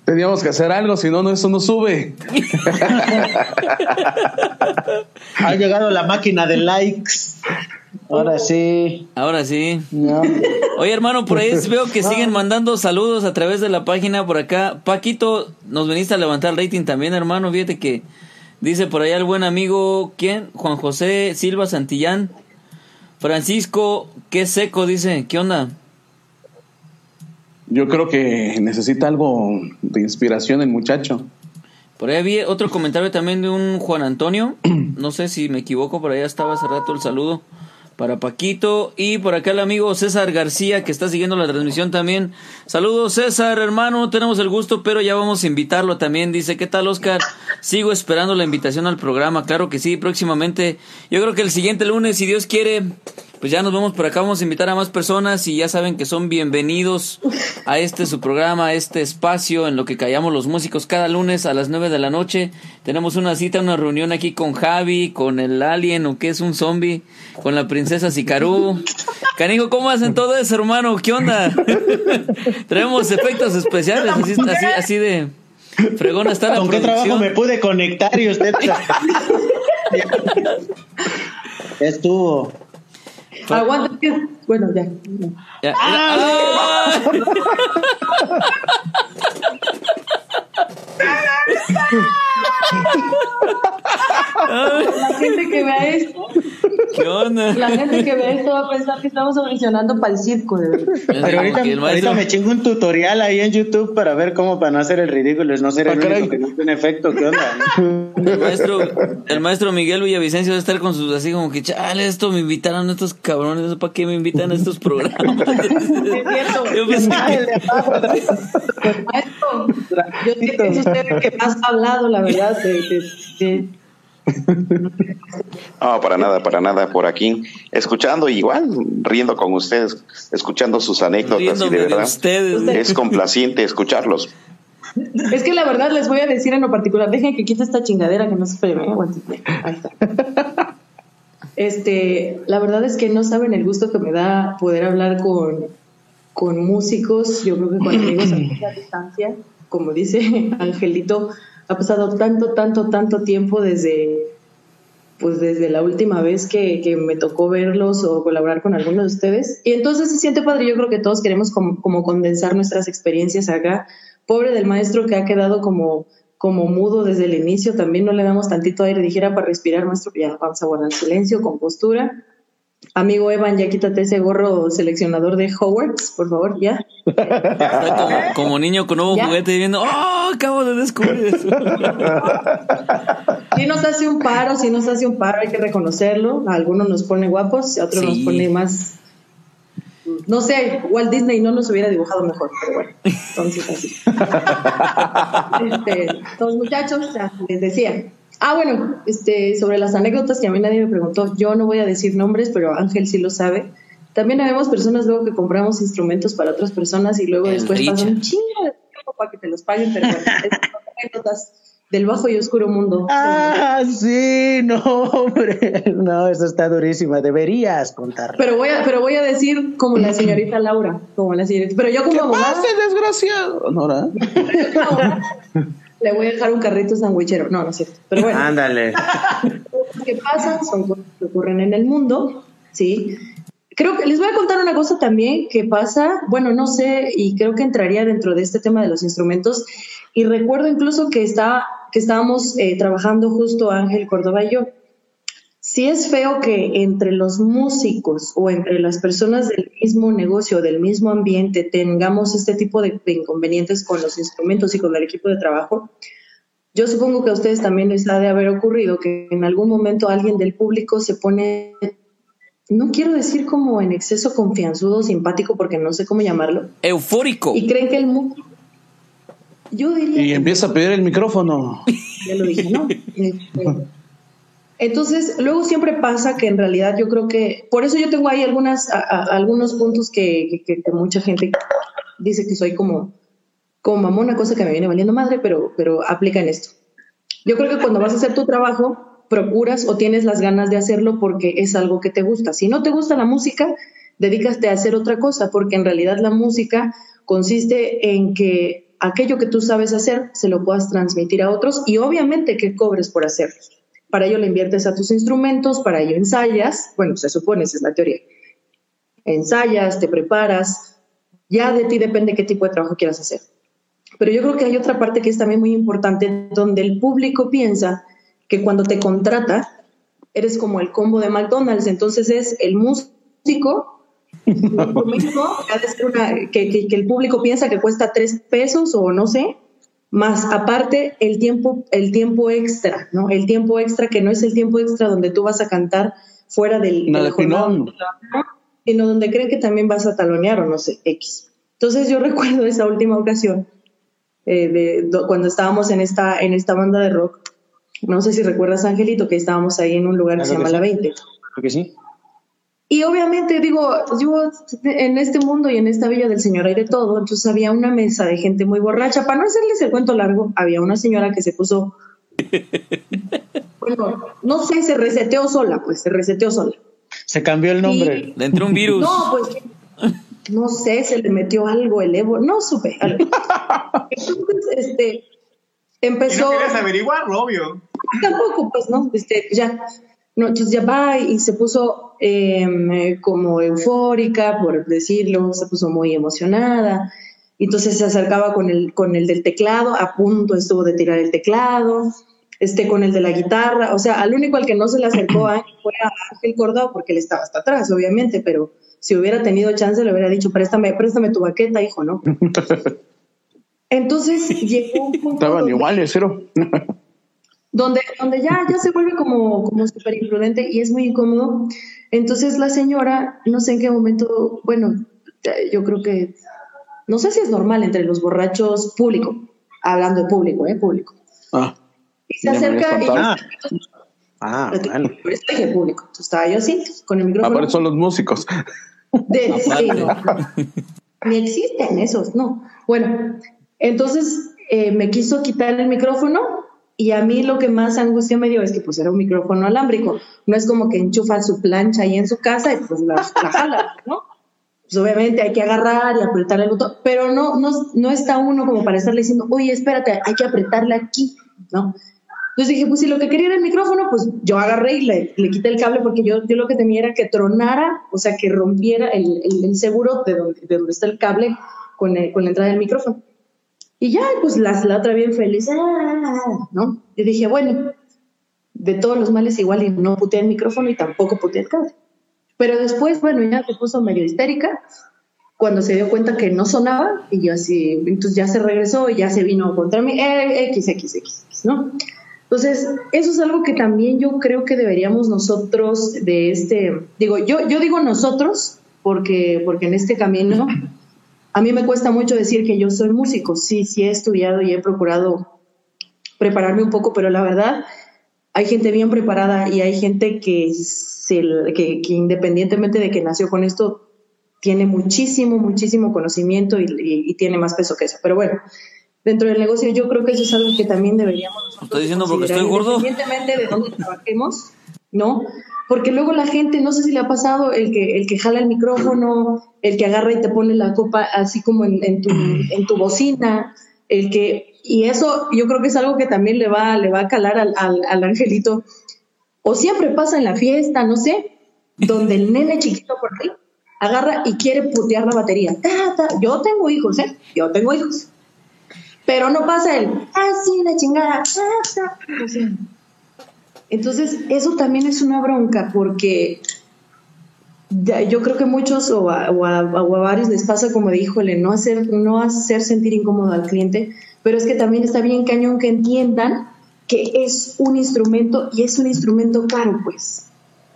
S3: Teníamos que hacer algo, si no, no, eso no sube.
S6: ha llegado la máquina de likes. Ahora sí.
S1: ahora sí.
S6: No.
S1: Oye, hermano, por ahí veo que siguen mandando saludos a través de la página por acá. Paquito, nos veniste a levantar el rating también, hermano. Fíjate que dice por allá el buen amigo, ¿quién? Juan José Silva Santillán. Francisco, qué seco, dice. ¿Qué onda?
S3: Yo creo que necesita algo de inspiración el muchacho.
S1: Por ahí había otro comentario también de un Juan Antonio. No sé si me equivoco, por allá estaba hace rato el saludo para Paquito. Y por acá el amigo César García, que está siguiendo la transmisión también. Saludos, César, hermano. No tenemos el gusto, pero ya vamos a invitarlo también. Dice, ¿qué tal, Oscar? Sigo esperando la invitación al programa. Claro que sí, próximamente. Yo creo que el siguiente lunes, si Dios quiere, pues ya nos vemos por acá. Vamos a invitar a más personas y ya saben que son bienvenidos a este su programa, a este espacio en lo que callamos los músicos cada lunes a las 9 de la noche. Tenemos una cita, una reunión aquí con Javi, con el alien o que es un zombie, con la princesa Sicarú. Canijo, ¿cómo hacen todo eso, hermano? ¿Qué onda? Traemos efectos especiales, así, así, así de fregona está la
S6: ¿Con qué trabajo me pude conectar y usted? Estuvo.
S7: Aguanta, que- bueno, ya.
S1: Ya, ¡Ah!
S7: La gente que vea esto,
S1: ¿Qué onda?
S7: la gente que vea esto va a pensar que estamos audicionando para el circo, de verdad.
S6: Pero ahorita,
S1: maestro-
S6: me chingo un tutorial ahí en YouTube para ver cómo para no hacer el ridículo, es no ser el
S3: Ah,
S6: único que no tiene efecto. ¿Qué onda?
S1: El maestro, el maestro Miguel Villavicencio debe estar con sus así como que, chale, esto me invitaron estos cabrones, ¿para qué me invitan a estos programas?
S7: Es cierto.
S1: Yo pensé que-
S7: Pues, maestro, yo es usted el que más ha hablado, la verdad, de, de- de-
S4: No, para nada, para nada por aquí. Escuchando igual, riendo con ustedes, escuchando sus anécdotas y
S1: riéndome
S4: de
S1: de
S4: verdad
S1: ustedes.
S4: es complaciente escucharlos.
S7: Es que la verdad les voy a decir en lo particular, dejen que quite esta chingadera que no se espere, ¿eh? Ahí está. Este, la verdad es que no saben el gusto que me da poder hablar con, con músicos, yo creo que con amigos a distancia, como dice Angelito, ha pasado tanto, tanto, tanto tiempo desde pues desde la última vez que, que me tocó verlos o colaborar con alguno de ustedes. Y entonces se siente padre, yo creo que todos queremos como, como condensar nuestras experiencias acá. Pobre del maestro que ha quedado como, como mudo desde el inicio, también no le damos tantito aire, dijera para respirar, maestro, ya vamos a guardar silencio, compostura. Amigo Evan, ya quítate ese gorro seleccionador de Hogwarts, por favor, ya.
S1: Como, como niño con nuevo
S7: ¿Ya?
S1: juguete viendo, ¡oh! Acabo de descubrir eso.
S7: Si nos hace un paro, si nos hace un paro, hay que reconocerlo. A algunos nos pone guapos, a otros
S1: Sí.
S7: nos pone más. No sé, Walt Disney no nos hubiera dibujado mejor, pero bueno, entonces así. este, los muchachos, ya les decía. Ah, bueno, este, sobre las anécdotas que a mí nadie me preguntó, yo no voy a decir nombres, pero Ángel sí lo sabe. También habemos personas luego que compramos instrumentos para otras personas y luego
S1: El
S7: después pasa
S1: Richard.
S7: un chingo de tiempo para que te los paguen, pero bueno, esas son anécdotas del bajo y oscuro mundo.
S6: Ah, sí, no, hombre. No, eso está durísima. Deberías contarlo.
S7: Pero voy a, pero voy a decir como la señorita Laura, como la señorita, pero yo como abogada,
S3: ¡Pase, desgraciado!
S7: Le voy a dejar un carrito sandwichero. No, no es cierto. Pero bueno,
S6: Ándale.
S7: cosas que pasan son cosas que ocurren en el mundo, ¿sí? Creo que les voy a contar una cosa también que pasa, bueno, no sé, y creo que entraría dentro de este tema de los instrumentos. Y recuerdo incluso que, está, que estábamos eh, trabajando justo Ángel Córdoba y yo. Sí es feo que entre los músicos o entre las personas del mismo negocio, del mismo ambiente, tengamos este tipo de, de inconvenientes con los instrumentos y con el equipo de trabajo. Yo supongo que a ustedes también les ha de haber ocurrido que en algún momento alguien del público se pone, no quiero decir como en exceso confianzudo, simpático, porque no sé cómo llamarlo,
S1: Eufórico.
S7: y creen que el músico... Yo diría...
S3: Y
S7: que-
S3: empieza a pedir el micrófono.
S7: ya lo dije, ¿no? Entonces, luego siempre pasa que en realidad yo creo que, por eso yo tengo ahí algunas, algunos puntos que mucha gente dice que soy como, como mamona, cosa que me viene valiendo madre, pero, pero aplica en esto. Yo creo que cuando vas a hacer tu trabajo, procuras o tienes las ganas de hacerlo porque es algo que te gusta. Si no te gusta la música, dedícate a hacer otra cosa, porque en realidad la música consiste en que aquello que tú sabes hacer se lo puedas transmitir a otros y obviamente que cobres por hacerlo. Para ello le inviertes a tus instrumentos, para ello ensayas, bueno, se supone, esa es la teoría. Ensayas, te preparas, ya de ti depende qué tipo de trabajo quieras hacer. Pero yo creo que hay otra parte que es también muy importante, donde el público piensa que cuando te contrata, eres como el combo de McDonald's, entonces es el músico, ser una- que, que- que el público piensa que cuesta tres pesos o no sé, más aparte el tiempo, el tiempo extra, ¿no? El tiempo extra que no es el tiempo extra donde tú vas a cantar fuera del,
S3: No,
S7: de la jornada,
S3: pilón.
S7: sino donde creen que también vas a talonear o no sé, X. Entonces yo recuerdo esa última ocasión, eh, de, do- cuando estábamos en esta, en esta banda de rock, no sé si recuerdas, Angelito, que estábamos ahí en un lugar que se llama
S6: que
S7: La
S6: sí.
S7: 20.
S6: Creo que sí.
S7: Y obviamente, digo, yo en este mundo y en esta villa del Señor hay de todo, entonces había una mesa de gente muy borracha. Para no hacerles el cuento largo, había una señora que se puso, bueno, no sé, se reseteó sola, pues, se reseteó sola.
S6: Se cambió el nombre.
S1: Le entró un virus.
S7: No, pues, no sé, se le metió algo, el Evo, no supe. algo. Entonces, este,
S2: Y
S7: empezó...
S2: no querías averiguarlo, obvio.
S7: Tampoco, pues, ¿no? Este, ya. No, entonces ya va y se puso eh, como eufórica, por decirlo, se puso muy emocionada. Entonces se acercaba con el, con el del teclado, a punto estuvo de tirar el teclado, este, con el de la guitarra. O sea, al único al que no se le acercó a- fue a Ángel Cordado, porque él estaba hasta atrás, obviamente, pero si hubiera tenido chance le hubiera dicho, préstame, préstame tu baqueta, hijo, ¿no? Entonces llegó un punto
S3: Estaban
S7: donde-
S3: iguales, cero.
S7: donde, donde ya, ya se vuelve como, como súper imprudente y es muy incómodo. Entonces la señora, no sé en qué momento, bueno, eh, yo creo que, no sé si es normal entre los borrachos público, hablando de público, ¿eh? Público.
S3: Ah,
S7: Y se acerca y
S3: contado.
S6: Ah, bueno.
S7: por eso dije público. Entonces estaba yo así, con el micrófono.
S3: aparte son los músicos.
S7: De- sí, no, no. Ni existen esos, no. Bueno, entonces eh, me quiso quitar el micrófono y a mí lo que más angustia me dio es que pues era un micrófono alámbrico. No es como que enchufa su plancha ahí en su casa y pues la, la jala, ¿no? Pues obviamente hay que agarrar y apretar el botón, pero no, no, no está uno como para estarle diciendo, oye, espérate, hay que apretarle aquí, ¿no? Entonces dije, pues si lo que quería era el micrófono, pues yo agarré y le, le quité el cable porque yo, yo lo que tenía era que tronara, o sea, que rompiera el, el- el seguro de donde, de donde está el cable con, el- con la entrada del micrófono. Y ya, pues la, otra bien feliz, "Ah", ¿no? Y dije, bueno, de todos los males igual y no puteé el micrófono y tampoco puteé el cable. Pero después, bueno, ya se puso medio histérica cuando se dio cuenta que no sonaba y yo así, entonces ya se regresó y ya se vino contra mí, eh, X, X, X, X, ¿no? Entonces, eso es algo que también yo creo que deberíamos nosotros de este, digo, yo, yo digo nosotros porque, porque en este camino a mí me cuesta mucho decir que yo soy músico, sí, sí he estudiado y he procurado prepararme un poco, pero la verdad, hay gente bien preparada y hay gente que, se, que, que independientemente de que nació con esto, tiene muchísimo, muchísimo conocimiento y, y- y tiene más peso que eso. Pero bueno, dentro del negocio yo creo que eso es algo que también deberíamos
S1: ¿Estás diciendo porque estoy gordo?
S7: Independientemente de dónde trabajemos, ¿no? Porque luego la gente, no sé si le ha pasado, el que, el que jala el micrófono, el que agarra y te pone la copa así como en, tu, en tu bocina, el que, y eso yo creo que es algo que también le va, le va a calar al, al, al angelito, o siempre pasa en la fiesta, no sé, donde el nene chiquito por ahí agarra y quiere putear la batería. Yo tengo hijos, ¿eh? Yo tengo hijos. Pero no pasa el, ah, la chingada. ah, ta". O sea, entonces, eso también es una bronca porque yo creo que muchos o a, o o a varios les pasa como de, híjole, no hacer, no hacer sentir incómodo al cliente, pero es que también está bien cañón que entiendan que es un instrumento y es un instrumento caro, pues.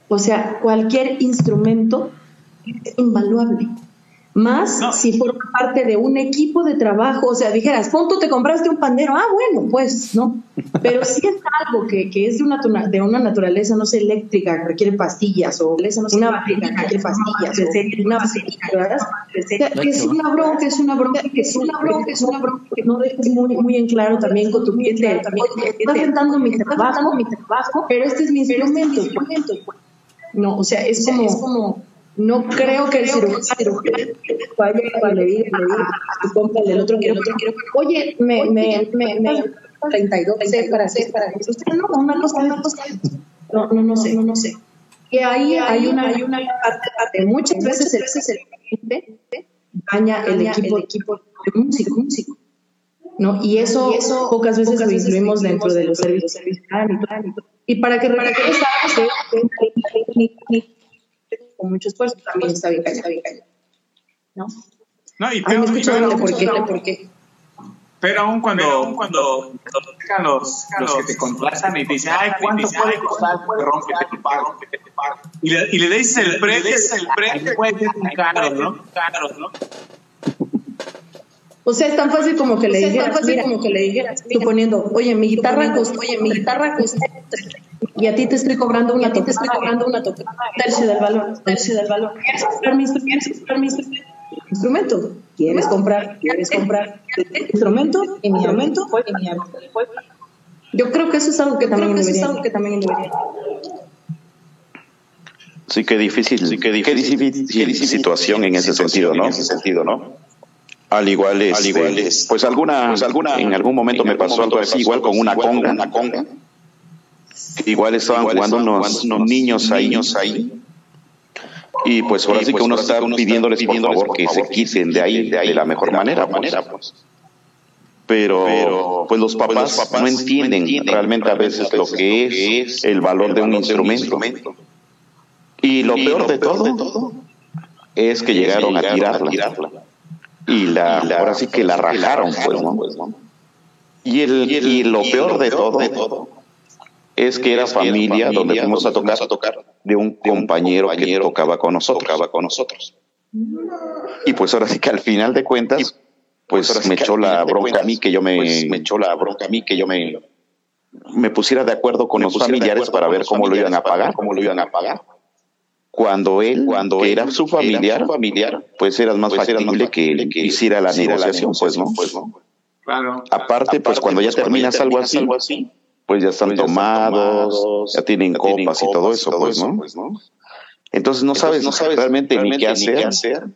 S7: O sea, cualquier instrumento es invaluable. Más
S2: No.
S7: si forma parte de un equipo de trabajo, o sea, dijeras, punto, te compraste un pandero, ah, bueno, pues, ¿no? Pero si es algo que, que es de una, de una naturaleza, no sé, eléctrica, que requiere pastillas, o una batería que requiere pastillas, o una batería, sea, es una bronca, es una bronca, que es una bronca, es una bronca que no dejes muy, muy en claro también con tu cliente. Oye, Estás rentando mi trabajo, mi trabajo, pero este es mi instrumento. pues. No, o sea, es como, es como no creo que el cirujano vaya y le diga del otro quiero, otro quiero, oye, me, me, me, me, 32 C para para usted no, una cosa, una cosa, no, no, no sé, no, no sé. Y ahí hay una, hay una parte, parte muchas veces, el, daña el equipo, el equipo de músico, músico. ¿no? Y eso, pocas veces lo incluimos dentro de los servicios y, y para que para que
S5: con mucho esfuerzo, también está bien está bien ¿No?
S2: No, y
S5: me escucho
S2: pero-
S5: doble, ¿por qué? ¿Por qué?
S2: Pero aún cuando, cuando llegan los, los que te contratan y te dicen, ay, ¿cuánto puede costar? Te rompe, te pago, te pago. Y le, y le dices el precio, el precio puede ser un caro, ¿no? Caro, ¿no?
S5: O sea, es tan fácil como que le
S7: sea, es tan
S5: dijeras,
S7: fácil
S5: mira,
S7: como que le dijeras, mira,
S5: suponiendo, oye, mi guitarra costó,
S7: oye, mi guitarra costó
S5: y a ti te estoy cobrando una
S7: a ti te estoy cobrando una tocada,
S5: tercio del valor.
S7: tercio del valor.
S5: ¿Quieres comprar mi instrumento? ¿Quieres comprar mi instrumento? ¿Quieres comprar? ¿Quieres comprar instrumento? Y mi instrumento y mi. Yo creo que eso es algo que también
S7: eso es
S5: debería.
S7: algo que también debería.
S4: Sí, qué difícil, sí, qué difícil, situación en ese sentido, ¿no? En ese sentido, ¿no? Al igual es,
S8: Al igual es-
S4: pues alguna,
S8: pues alguna-
S4: en algún momento
S8: en
S4: me
S8: algún
S4: pasó
S8: momento
S4: algo así,
S8: pasó
S4: igual con una conga,
S8: con una conga.
S4: igual estaban
S8: Igual
S4: jugando
S8: estaban
S4: unos,
S8: jugando unos
S4: niños ahí,
S8: niños ahí.
S4: y pues ahora
S8: Y,
S4: sí que
S8: pues,
S4: uno está
S8: que uno está
S4: pidiéndoles por
S8: pidiéndoles,
S4: favor
S8: por
S4: que se
S8: favor, que
S4: quiten de ahí
S8: de ahí
S4: de la mejor
S8: de la
S4: manera,
S8: mejor
S4: pues.
S8: manera, pues.
S4: Pero,
S8: Pero,
S4: pues los
S8: pues,
S4: papás,
S8: los papás
S4: no entienden,
S8: no entienden
S4: realmente a veces lo que es el valor de un instrumento. Y lo
S8: Y
S4: peor de
S8: peor
S4: todo es que llegaron a tirarla. Y la, ahora sí que la rajaron, pues, ¿no? Y, el, y, lo peor de todo es que era familia donde fuimos a tocar de un compañero que tocaba con nosotros. con nosotros. Y pues ahora sí que al final de cuentas, pues me echó la bronca a mí que yo me, me echó la bronca a mí que yo me me pusiera de acuerdo con los familiares para ver cómo lo iban a pagar, cómo lo iban a pagar. Cuando él, cuando que era su familiar, familiar, pues era más factible que, que hiciera la negociación, pues no, pues no.
S2: Claro.
S4: Aparte, pues cuando ya terminas algo así, pues ya están tomados, ya tienen copas y todo eso, pues no. Entonces no sabes, no sabes realmente ni qué hacer.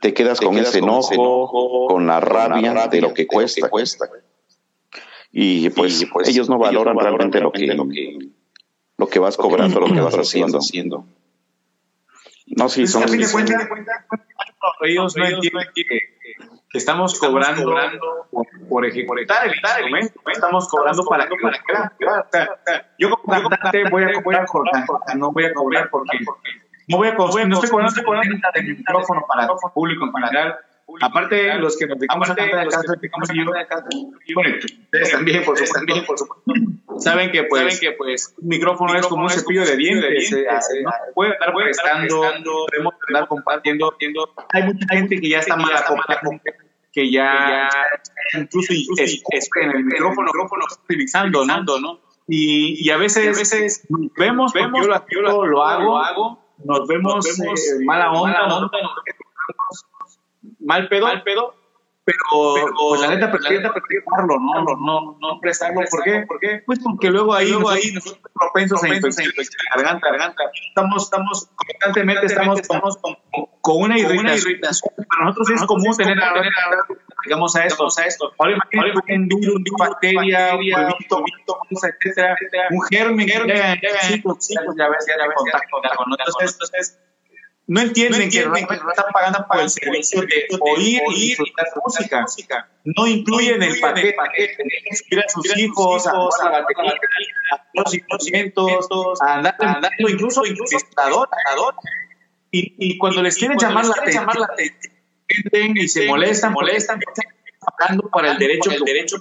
S4: Te quedas con ese enojo, con la rabia de lo que cuesta. Y pues, ellos no valoran realmente lo que lo que vas cobrando, lo que vas haciendo. No, sí, son
S2: a fin de cuentas, ellos no entienden que, que estamos cobrando por, por ejecutar el instrumento, estamos cobrando para que Yo como cantante voy a cobrar por no voy a cobrar porque no voy a cobrar, no estoy cobrando, estoy cobrando de micrófono para el público en general. Aparte, los que nos dedicamos a de casa, dedicamos yo, bueno, ustedes también, por supuesto, también, por supuesto, saben que pues, saben que pues un micrófono es como un cepillo de dientes, eh, no puede estar prestando, podemos estar compartiendo, hay mucha gente que ya está mal acoplada, que ya incluso es, es en el micrófono, micrófono utilizando, ¿no? Y, y a veces, a veces vemos, vemos, yo, lo, yo lo, lo hago, nos vemos, nos vemos eh, mala onda, mala onda mal pedo, mal pedo pero, pero pues la neta prefiero prestarlo, no, no, no, no prestarlo, ¿por qué? ¿Por qué? Pues porque luego ahí, luego ahí nosotros propensos a infección garganta, garganta, estamos, estamos constantemente estamos, estamos con, con una irritación. Para nosotros es común tener, digamos a esto, a esto. Ahora imagínate un virus, una bacteria, un etcétera, un germen, ya ves, ya ves contacto con Entonces, entonces no entienden, no entienden que, que están pagando por el servicio de oír y disfrutar música. música. No incluyen el paquete, subir a sus hijos, a jugar la batería, a los instrumentos, a andar, incluso incrustador, y, y cuando les quieren llamar la atención y se molestan, molestan, pagando para el derecho, el derecho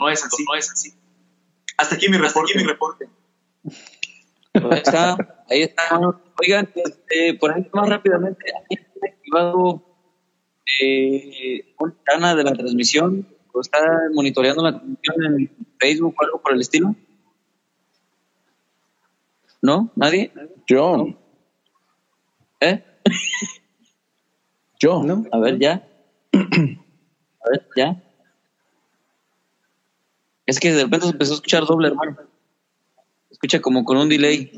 S2: no es así, no es así. Hasta aquí mi reporte.
S1: Ahí está, ahí está. Oigan, este, por ahí más rápidamente, ¿alguien ha activado eh, una ventana de la transmisión? ¿O está monitoreando la transmisión en Facebook o algo por el estilo? ¿No? ¿Nadie?
S3: Yo,
S1: ¿Eh?
S3: yo.
S6: ¿No?
S1: A ver, ya. A ver, ya. Es que de repente se empezó a escuchar doble, hermano. Escucha como con un delay.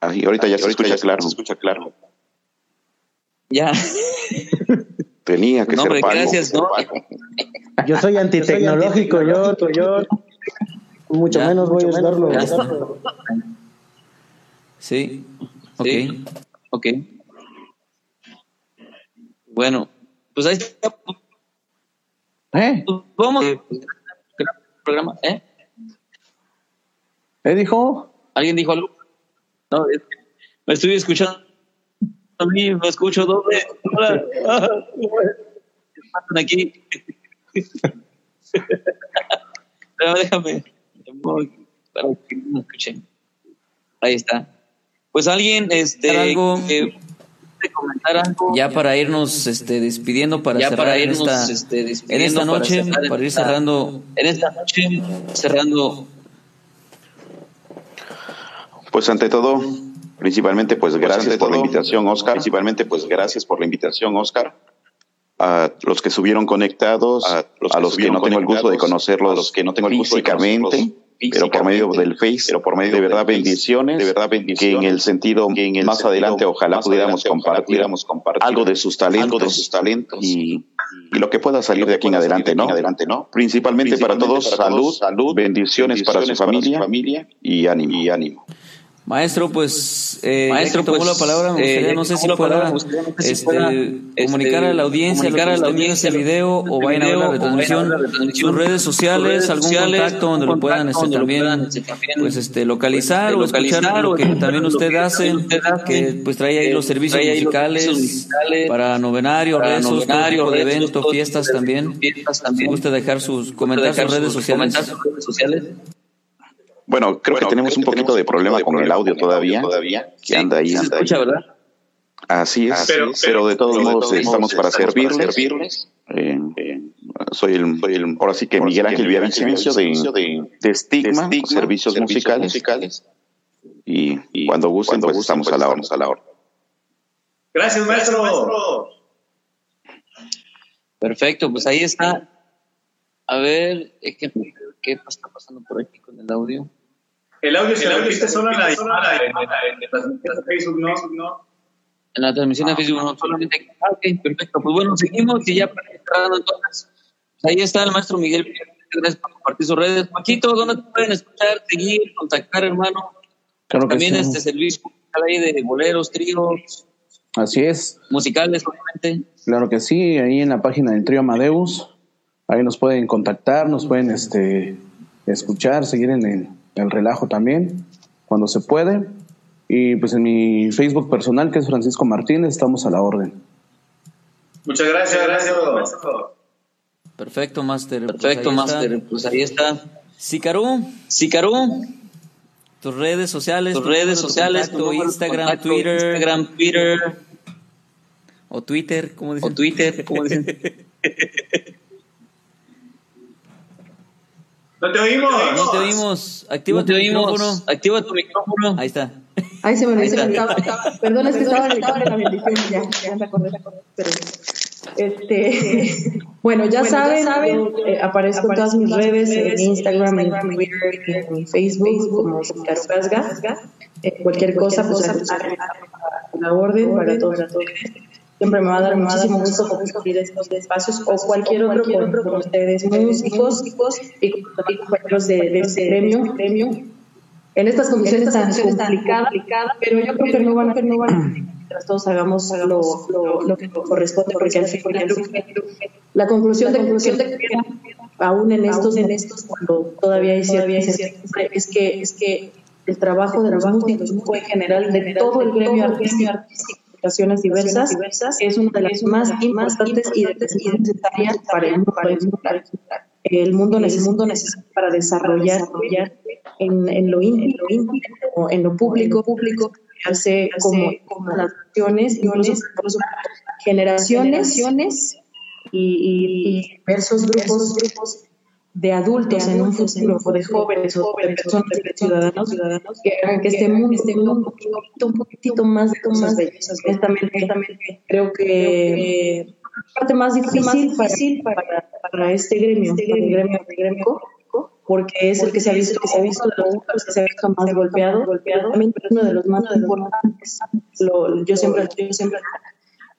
S4: Ahí, ahorita ya se
S8: Ahorita
S4: escucha
S8: ya
S4: claro.
S8: se escucha claro.
S1: Ya.
S4: Tenía que
S1: No,
S4: ser
S1: hombre, gracias, ¿no?
S6: Yo soy antitecnológico, yo, yo mucho
S1: Ya,
S6: menos voy a usarlo.
S1: Sí. Ok. Ok. Bueno, pues ahí está.
S3: ¿Eh?
S1: Pues Vamos. Programa, ¿eh?
S3: ¿Eh, dijo?
S1: ¿Alguien dijo algo? No, es que me estoy escuchando
S8: a mí, me escucho doble. Hola. ¿Qué pasan aquí? Pero déjame. Para que me escuchen. Ahí está. Pues alguien, este,
S1: Algo.
S8: que comentar algo.
S1: Ya para irnos este, despidiendo, para
S8: Ya
S1: cerrar
S8: para
S1: en
S8: irnos,
S1: esta,
S8: este,
S1: en esta
S8: para
S1: noche,
S8: cerrar
S1: para, ir cerrando.
S8: En esta noche, cerrando.
S9: Pues ante todo, principalmente pues gracias
S4: ante
S9: por la
S4: todo,
S9: invitación, Oscar. Principalmente pues gracias por la invitación, Oscar. A los que estuvieron conectados, a los, que, no tengo el gusto de conocerlos, a los que no tengo el gusto físicamente, pero por medio del Face, pero por medio de verdad bendiciones, de verdad bendiciones, que en el sentido que en el más adelante ojalá pudiéramos compartir, algo de sus talentos, algo de sus talentos y, y lo que pueda salir de aquí en adelante, ¿no? adelante, ¿no? Principalmente, para todos, salud, salud, bendiciones, para su familia, y ánimo, y ánimo.
S1: Maestro, pues, eh,
S8: Maestro,
S1: tomó
S8: pues,
S1: la palabra, me
S8: eh,
S1: gustaría,
S8: ya
S1: no sé si
S8: la
S1: pueda,
S8: palabra, me gustaría, no sé si
S1: este,
S8: pueda,
S1: comunicar
S8: este,
S1: a la audiencia,
S8: comunicar a la audiencia,
S1: este
S8: que
S1: video, o vayan a ver la
S8: video, o vayan a ver
S1: retransmisión,
S8: la retransmisión,
S1: sus redes sociales, algún
S8: sociales,
S1: contacto donde lo
S8: algún
S1: puedan este,
S8: donde lo
S1: también,
S8: puedan, este, también,
S1: pues, este, localizar
S8: pues,
S1: o escuchar
S8: localizar
S1: lo
S8: o
S1: que
S8: escuchar
S1: también
S8: lo que
S1: usted
S8: también
S1: hace,
S8: usted hace,
S1: que pues trae ahí los servicios musicales,
S8: musicales,
S1: para novenarios,
S8: para
S1: rezos, todo
S8: novenarios,
S1: tipo de eventos,
S8: todo
S1: fiestas también. Si
S8: también.
S1: gusta dejar sus,
S8: Gusta
S1: comentar sus redes sociales.
S9: Bueno, creo que tenemos un poquito de problema con el audio todavía, que anda ahí, anda ahí.
S8: escucha, ¿verdad?
S9: Así es,
S2: Pero-
S9: pero, de todos
S2: pero de
S9: modos
S2: todos
S9: estamos para
S2: estamos para
S9: servirles. Eh, eh, soy, el, soy el, ahora sí que Miguel Ángel Villavicencio de, de, de Estigma,
S4: Estigma,
S9: servicios, musicales. Y,
S4: Y
S9: cuando gusten,
S4: cuando
S9: pues
S4: gusten,
S9: estamos
S4: pues,
S9: a la hora.
S4: estamos a la hora.
S2: Gracias, maestro.
S8: Perfecto, pues ahí está. A ver, es que, ¿qué está pasando por aquí con el audio?
S2: El audio se repite solo en la en transmisión de Facebook, ¿no? ¿no?
S8: En la transmisión de Facebook, no solamente. Ah, ok, perfecto. Pues bueno, seguimos y ya para ir cerrando entonces. Pues ahí está el maestro Miguel. Gracias por compartir sus redes. Paquito, ¿dónde te pueden escuchar, seguir, contactar, hermano?
S3: Claro que
S8: También
S3: sí.
S8: este servicio musical ahí de boleros, tríos,
S3: Así es,
S8: musicales, obviamente.
S3: claro que sí, ahí en la página del Trío Amadeus, ahí nos pueden contactar, nos pueden este, escuchar, seguir en el, el relajo también, cuando se puede. Y pues en mi Facebook personal, que es Francisco Martínez, estamos a la orden.
S2: Muchas gracias, gracias.
S1: Perfecto, Master. Pues
S8: Perfecto,
S1: está.
S8: Master. Pues ahí está.
S1: Sicarú,
S8: Sicarú,
S1: tus redes sociales,
S8: tus
S1: tu
S8: redes sociales, tu
S1: contacto, Instagram,
S8: contacto,
S1: Twitter
S8: Instagram, Twitter
S1: o Twitter, como dicen.
S8: o Twitter, como dicen.
S2: No te oímos.
S1: No te oímos. Activa
S8: No te
S1: tu micrófono.
S8: Activa tu micrófono.
S1: Ahí está.
S5: Ay, se me olvidó.
S8: Ahí
S5: estaba- Perdón, es que estaba dedicando la bendición. Ya, ya me acordé. Pero, este, bueno, ya saben, yo, eh, aparezco en todas mis redes, en Instagram, en Twitter, en Facebook, como Caro Casga. Eh, cualquier cosa, pues a, a la orden para todos. Siempre me va a dar muchísimo gusto compartir estos espacios o cualquier otro con, con ustedes, músicos y compañeros de, de este gremio. En estas condiciones tan complicadas, pero yo creo que no van a, no van a mientras todos hagamos lo, lo, lo que corresponde, porque al fin y al cabo, la conclusión de conclusión de que aún en estos en estos cuando todavía hay cierta es que es que el trabajo de los músicos en general de todo el gremio artístico ocasiones diversas, es una de las más importantes y necesarias para el mundo, para el mundo, el mundo necesita para desarrollar en, en lo íntimo, o en lo público, público, hace como, como las naciones, generaciones y, y, y diversos grupos, grupos de adultos en un futuro, o de jóvenes, o de personas, de ciudadanos, ciudadanos que hagan que este mundo esté un poquito, un poquitito más de cosas bellas. Honestamente, creo que la parte más difícil, para, para este gremio, para el gremio, el gremio porque es el que se ha visto, que se ha visto de los que se ha visto más golpeado, golpeado, también uno de los más importantes. Lo, yo siempre, yo siempre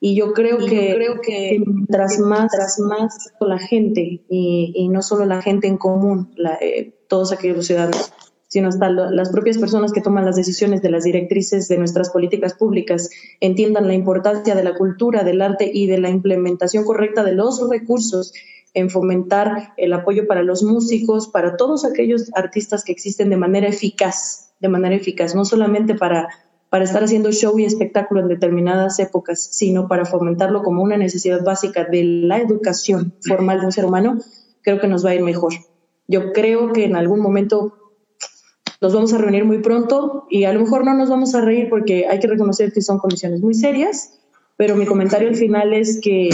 S5: y yo creo y que, yo creo que tras más, tras más la gente, y, y no solo la gente en común, la, eh, todos aquellos ciudadanos, sino hasta lo, las propias personas que toman las decisiones de las directrices de nuestras políticas públicas, entiendan la importancia de la cultura, del arte y de la implementación correcta de los recursos en fomentar el apoyo para los músicos, para todos aquellos artistas que existen de manera eficaz, de manera eficaz, no solamente para para estar haciendo show y espectáculo en determinadas épocas, sino para fomentarlo como una necesidad básica de la educación formal de un ser humano, creo que nos va a ir mejor. Yo creo que en algún momento nos vamos a reunir muy pronto y a lo mejor no nos vamos a reír porque hay que reconocer que son condiciones muy serias, pero mi comentario al final es que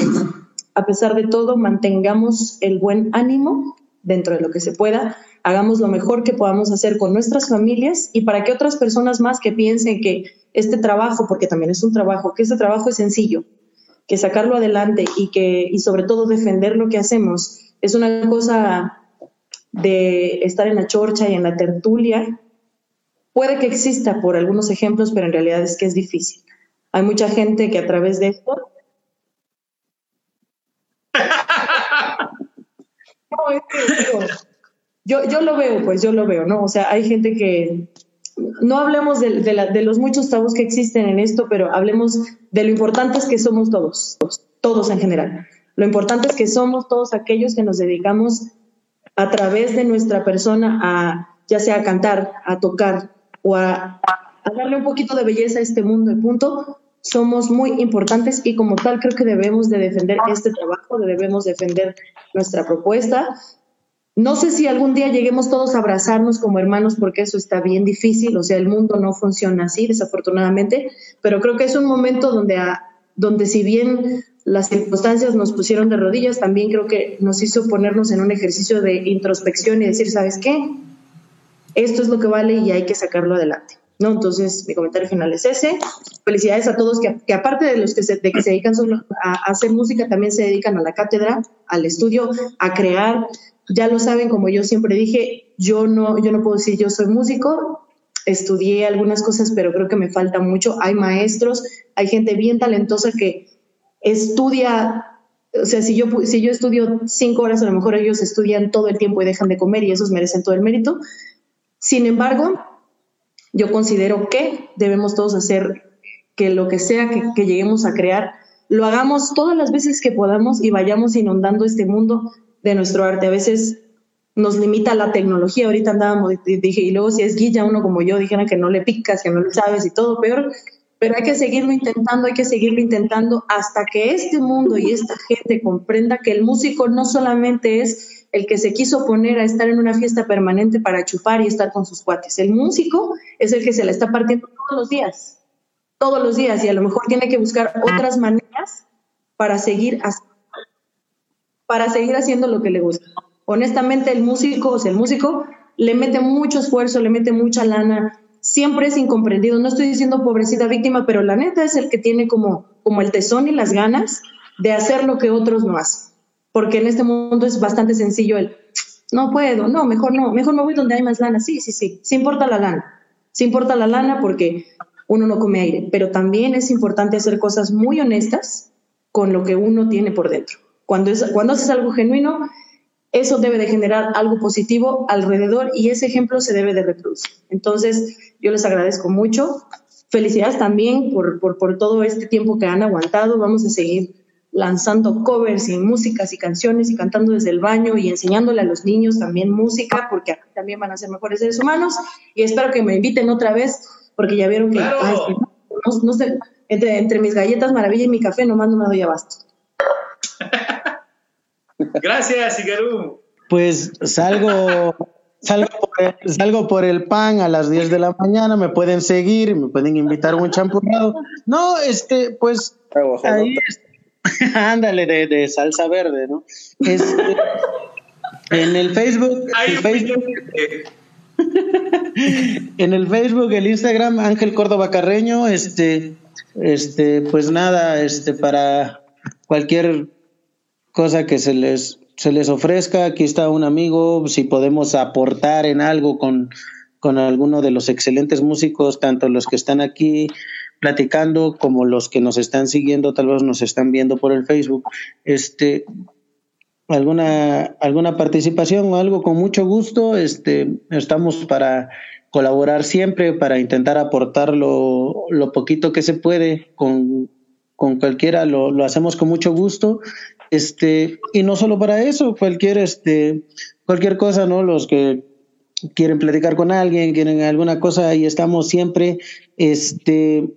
S5: a pesar de todo mantengamos el buen ánimo dentro de lo que se pueda, hagamos lo mejor que podamos hacer con nuestras familias y para que otras personas más que piensen que este trabajo, porque también es un trabajo, que este trabajo es sencillo, que sacarlo adelante y que y sobre todo defender lo que hacemos es una cosa de estar en la chorcha y en la tertulia, puede que exista por algunos ejemplos, pero en realidad es que es difícil. Hay mucha gente que a través de esto... No, es que, digo, yo, yo lo veo, pues yo lo veo, ¿no? O sea, hay gente que... No hablemos de, de la- de los muchos tabús que existen en esto, pero hablemos de lo importantes que somos todos, todos en general. Lo importante es que somos todos aquellos que nos dedicamos a través de nuestra persona a ya sea a cantar, a tocar o a, a darle un poquito de belleza a este mundo y punto, somos muy importantes y como tal creo que debemos de defender este trabajo, debemos defender nuestra propuesta. No sé si algún día lleguemos todos a abrazarnos como hermanos porque eso está bien difícil, o sea, el mundo no funciona así desafortunadamente, pero creo que es un momento donde, donde si bien las circunstancias nos pusieron de rodillas, también creo que nos hizo ponernos en un ejercicio de introspección y decir, ¿sabes qué? Esto es lo que vale y hay que sacarlo adelante. ¿no? Entonces, mi comentario final es ese. Felicidades a todos que, que aparte de los que se, de que se dedican solo a hacer música, también se dedican a la cátedra, al estudio, a crear. Ya lo saben, como yo siempre dije, yo no, yo no puedo decir yo soy músico, estudié algunas cosas, pero creo que me falta mucho. Hay maestros, hay gente bien talentosa que estudia, o sea, si yo, si yo estudio cinco horas, a lo mejor ellos estudian todo el tiempo y dejan de comer y esos merecen todo el mérito. Sin embargo, yo considero que debemos todos hacer que lo que sea que, que lleguemos a crear, lo hagamos todas las veces que podamos y vayamos inundando este mundo de nuestro arte. A veces nos limita la tecnología. Ahorita andábamos, y dije, y luego si es guilla uno como yo, dijera que no le picas, que no le sabes y todo peor, pero hay que seguirlo intentando, hay que seguirlo intentando hasta que este mundo y esta gente comprenda que el músico no solamente es el que se quiso poner a estar en una fiesta permanente para chupar y estar con sus cuates. El músico es el que se la está partiendo todos los días, todos los días, y a lo mejor tiene que buscar otras maneras para seguir haciendo para seguir haciendo lo que le gusta. Honestamente, el músico, o sea, el músico le mete mucho esfuerzo, le mete mucha lana, siempre es incomprendido. No estoy diciendo pobrecita víctima, pero la neta es el que tiene como, como el tesón y las ganas de hacer lo que otros no hacen. Porque en este mundo es bastante sencillo el, no puedo, no, mejor no, mejor me voy donde hay más lana. Sí, sí, sí, sí importa la lana. Sí importa la lana porque uno no come aire, pero también es importante hacer cosas muy honestas con lo que uno tiene por dentro. Cuando, es, cuando haces algo genuino, eso debe de generar algo positivo alrededor y ese ejemplo se debe de reproducir. Entonces, yo les agradezco mucho. Felicidades también por, por, por todo este tiempo que han aguantado. Vamos a seguir lanzando covers y músicas y canciones y cantando desde el baño y enseñándole a los niños también música, porque aquí también van a ser mejores seres humanos. Y espero que me inviten otra vez, porque ya vieron que
S2: Claro.
S5: ay, no, no sé, entre, entre mis galletas maravilla y mi café nomás no me doy abasto.
S2: Gracias, Igarú.
S6: Pues salgo, salgo, por el, salgo por el pan a las 10 de la mañana, me pueden seguir, me pueden invitar a un champurrado. No, este, pues ahí ándale de, de salsa verde, ¿no? Este, en el Facebook, el Facebook, en el Facebook, el Instagram, Ángel Córdoba Carreño, este, este, pues nada, este, para cualquier cosa que se les, se les ofrezca, aquí está un amigo, si podemos aportar en algo con, con alguno de los excelentes músicos, tanto los que están aquí platicando como los que nos están siguiendo, tal vez nos están viendo por el Facebook, este, alguna alguna participación o algo con mucho gusto este estamos para colaborar siempre para intentar aportar lo, lo poquito que se puede con, con cualquiera lo, lo hacemos con mucho gusto este y no solo para eso cualquier este cualquier cosa no los que quieren platicar con alguien, quieren alguna cosa, ahí estamos siempre. Este,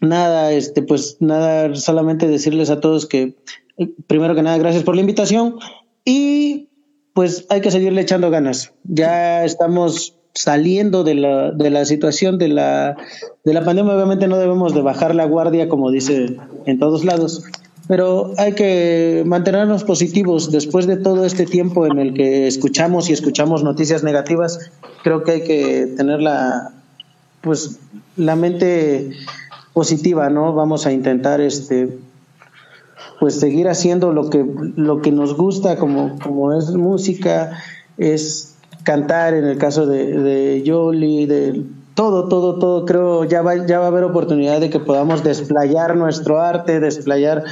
S6: nada, este, pues nada, solamente decirles a todos que, primero que nada, gracias por la invitación y pues hay que seguirle echando ganas. Ya estamos saliendo de la, de la situación de la, de la pandemia, obviamente no debemos de bajar la guardia, como dice en todos lados, pero hay que mantenernos positivos después de todo este tiempo en el que escuchamos y escuchamos noticias negativas. Creo que hay que tener la, pues, la mente positiva, ¿no? Vamos a intentar, este, pues, seguir haciendo lo que, lo que nos gusta, como, como es música, es cantar, en el caso de, de Yoli, de todo, todo, todo, creo ya va, ya va a haber oportunidad de que podamos desplayar nuestro arte, desplayar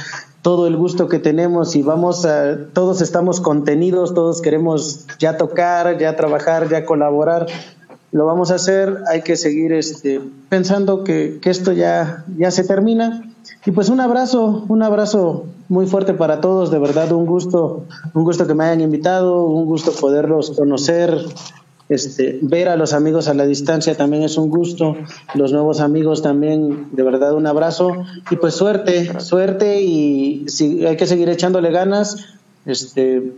S6: todo el gusto que tenemos y vamos a, todos estamos contenidos, todos queremos ya tocar, ya trabajar, ya colaborar, lo vamos a hacer, hay que seguir este, pensando que, que esto ya, ya se termina. Y pues un abrazo, un abrazo muy fuerte para todos, de verdad un gusto, un gusto que me hayan invitado, un gusto poderlos conocer, este, ver a los amigos a la distancia también es un gusto, los nuevos amigos también, de verdad un abrazo y pues suerte, suerte y si, hay que seguir echándole ganas, este,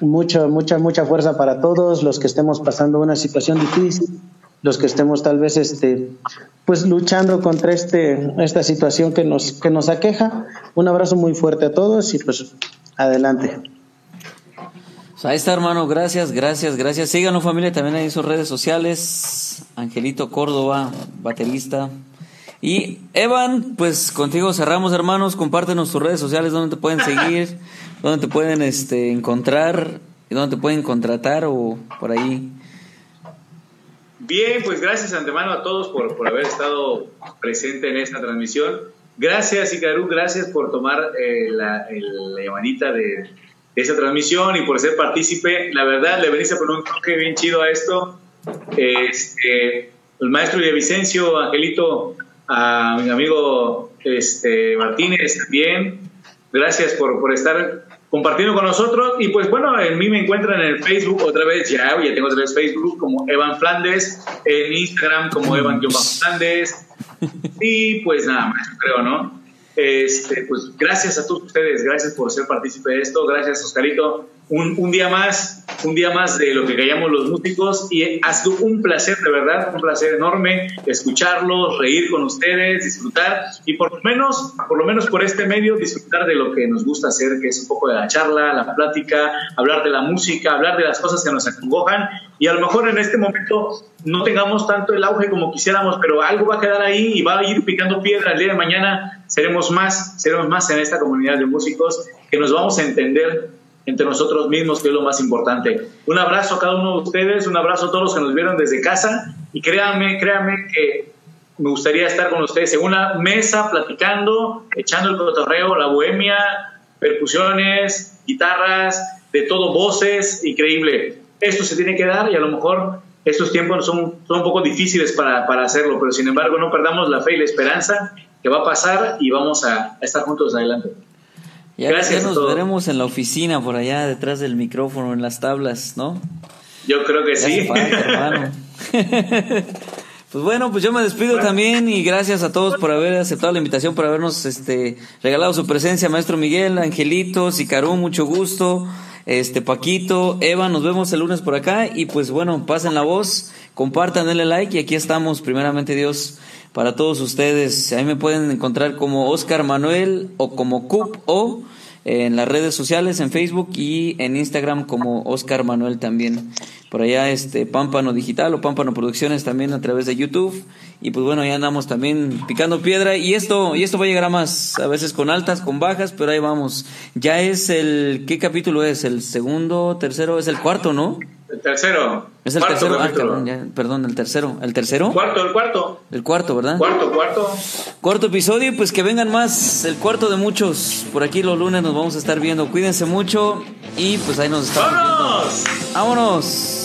S6: mucha, mucha, mucha fuerza para todos los que estemos pasando una situación difícil, los que estemos tal vez este, pues luchando contra este, esta situación que nos, que nos aqueja. Un abrazo muy fuerte a todos y pues adelante.
S1: Pues ahí está, hermano. Gracias, gracias, gracias. Síganos, familia, también ahí en sus redes sociales. Angelito Córdoba, baterista. Y Evan, pues contigo cerramos, hermanos. Compártenos tus redes sociales, donde te pueden seguir, donde te pueden este, encontrar, y donde te pueden contratar o por ahí.
S2: Bien, pues gracias antemano a todos por, por haber estado presente en esta transmisión. Gracias, Icaru, gracias por tomar eh, la, el- la llamadita de, de esta transmisión y por ser partícipe. La verdad, le veniste a poner un toque bien chido a esto. Este, el maestro Vicencio, Angelito, a mi amigo este, Martínez también. Gracias por, por estar compartiendo con nosotros. Y pues bueno, en mí me encuentran en el Facebook otra vez, ya, ya tengo otra vez Facebook como Evan Flandes, en Instagram como Evan-Flandes. Y pues nada más, creo, ¿no? Este, pues gracias a todos ustedes, gracias por ser partícipe de esto, gracias Oscarito. Un, día más, un día más de lo que callamos los músicos y ha sido un placer, de verdad, un placer enorme escucharlos, reír con ustedes, disfrutar y por lo menos, por lo menos por este medio disfrutar de lo que nos gusta hacer, que es un poco de la charla, la plática, hablar de la música, hablar de las cosas que nos acongojan y a lo mejor en este momento no tengamos tanto el auge como quisiéramos, pero algo va a quedar ahí y va a ir picando piedra. El día de mañana seremos más, seremos más en esta comunidad de músicos que nos vamos a entender entre nosotros mismos, que es lo más importante. Un abrazo a cada uno de ustedes, un abrazo a todos los que nos vieron desde casa y créanme, créanme que me gustaría estar con ustedes en una mesa platicando, echando el cotorreo, la bohemia, percusiones, guitarras, de todo, voces, increíble. Esto se tiene que dar y a lo mejor estos tiempos son, son un poco difíciles para, para hacerlo, pero sin embargo no perdamos la fe y la esperanza que va a pasar y vamos a, a estar juntos adelante.
S1: Ya,
S2: Gracias
S1: ya nos veremos en la oficina, por allá detrás del micrófono, en las tablas, ¿no?
S2: Yo creo que
S1: Ya
S2: sí.
S1: falta. Pues bueno, pues yo me despido también y gracias a todos por haber aceptado la invitación, por habernos este regalado su presencia, maestro Miguel, Angelito, Sicarú, mucho gusto, este Paquito, Eva, nos vemos el lunes por acá y pues bueno, pasen la voz, compartan, denle like y aquí estamos, primeramente Dios, para todos ustedes. Ahí me pueden encontrar como Oscar Manuel o como Cup o en las redes sociales, en Facebook y en Instagram como Oscar Manuel también. Por allá este Pámpano Digital o Pámpano Producciones también a través de YouTube. Y pues bueno, ya andamos también picando piedra y esto y esto va a llegar a más, a veces con altas, con bajas, pero ahí vamos. Ya es el ¿qué capítulo es? El segundo, tercero, es el cuarto, ¿no?
S2: El tercero.
S1: Es el
S2: Cuarto
S1: tercero, ah, ya, perdón, el tercero, el tercero,
S2: Cuarto, el cuarto.
S1: el cuarto, ¿verdad?
S2: Cuarto, cuarto.
S1: Cuarto episodio pues que vengan más, el cuarto de muchos. Por aquí los lunes nos vamos a estar viendo. Cuídense mucho y pues ahí nos estamos viendo.
S2: ¡Vámonos!
S1: Vámonos.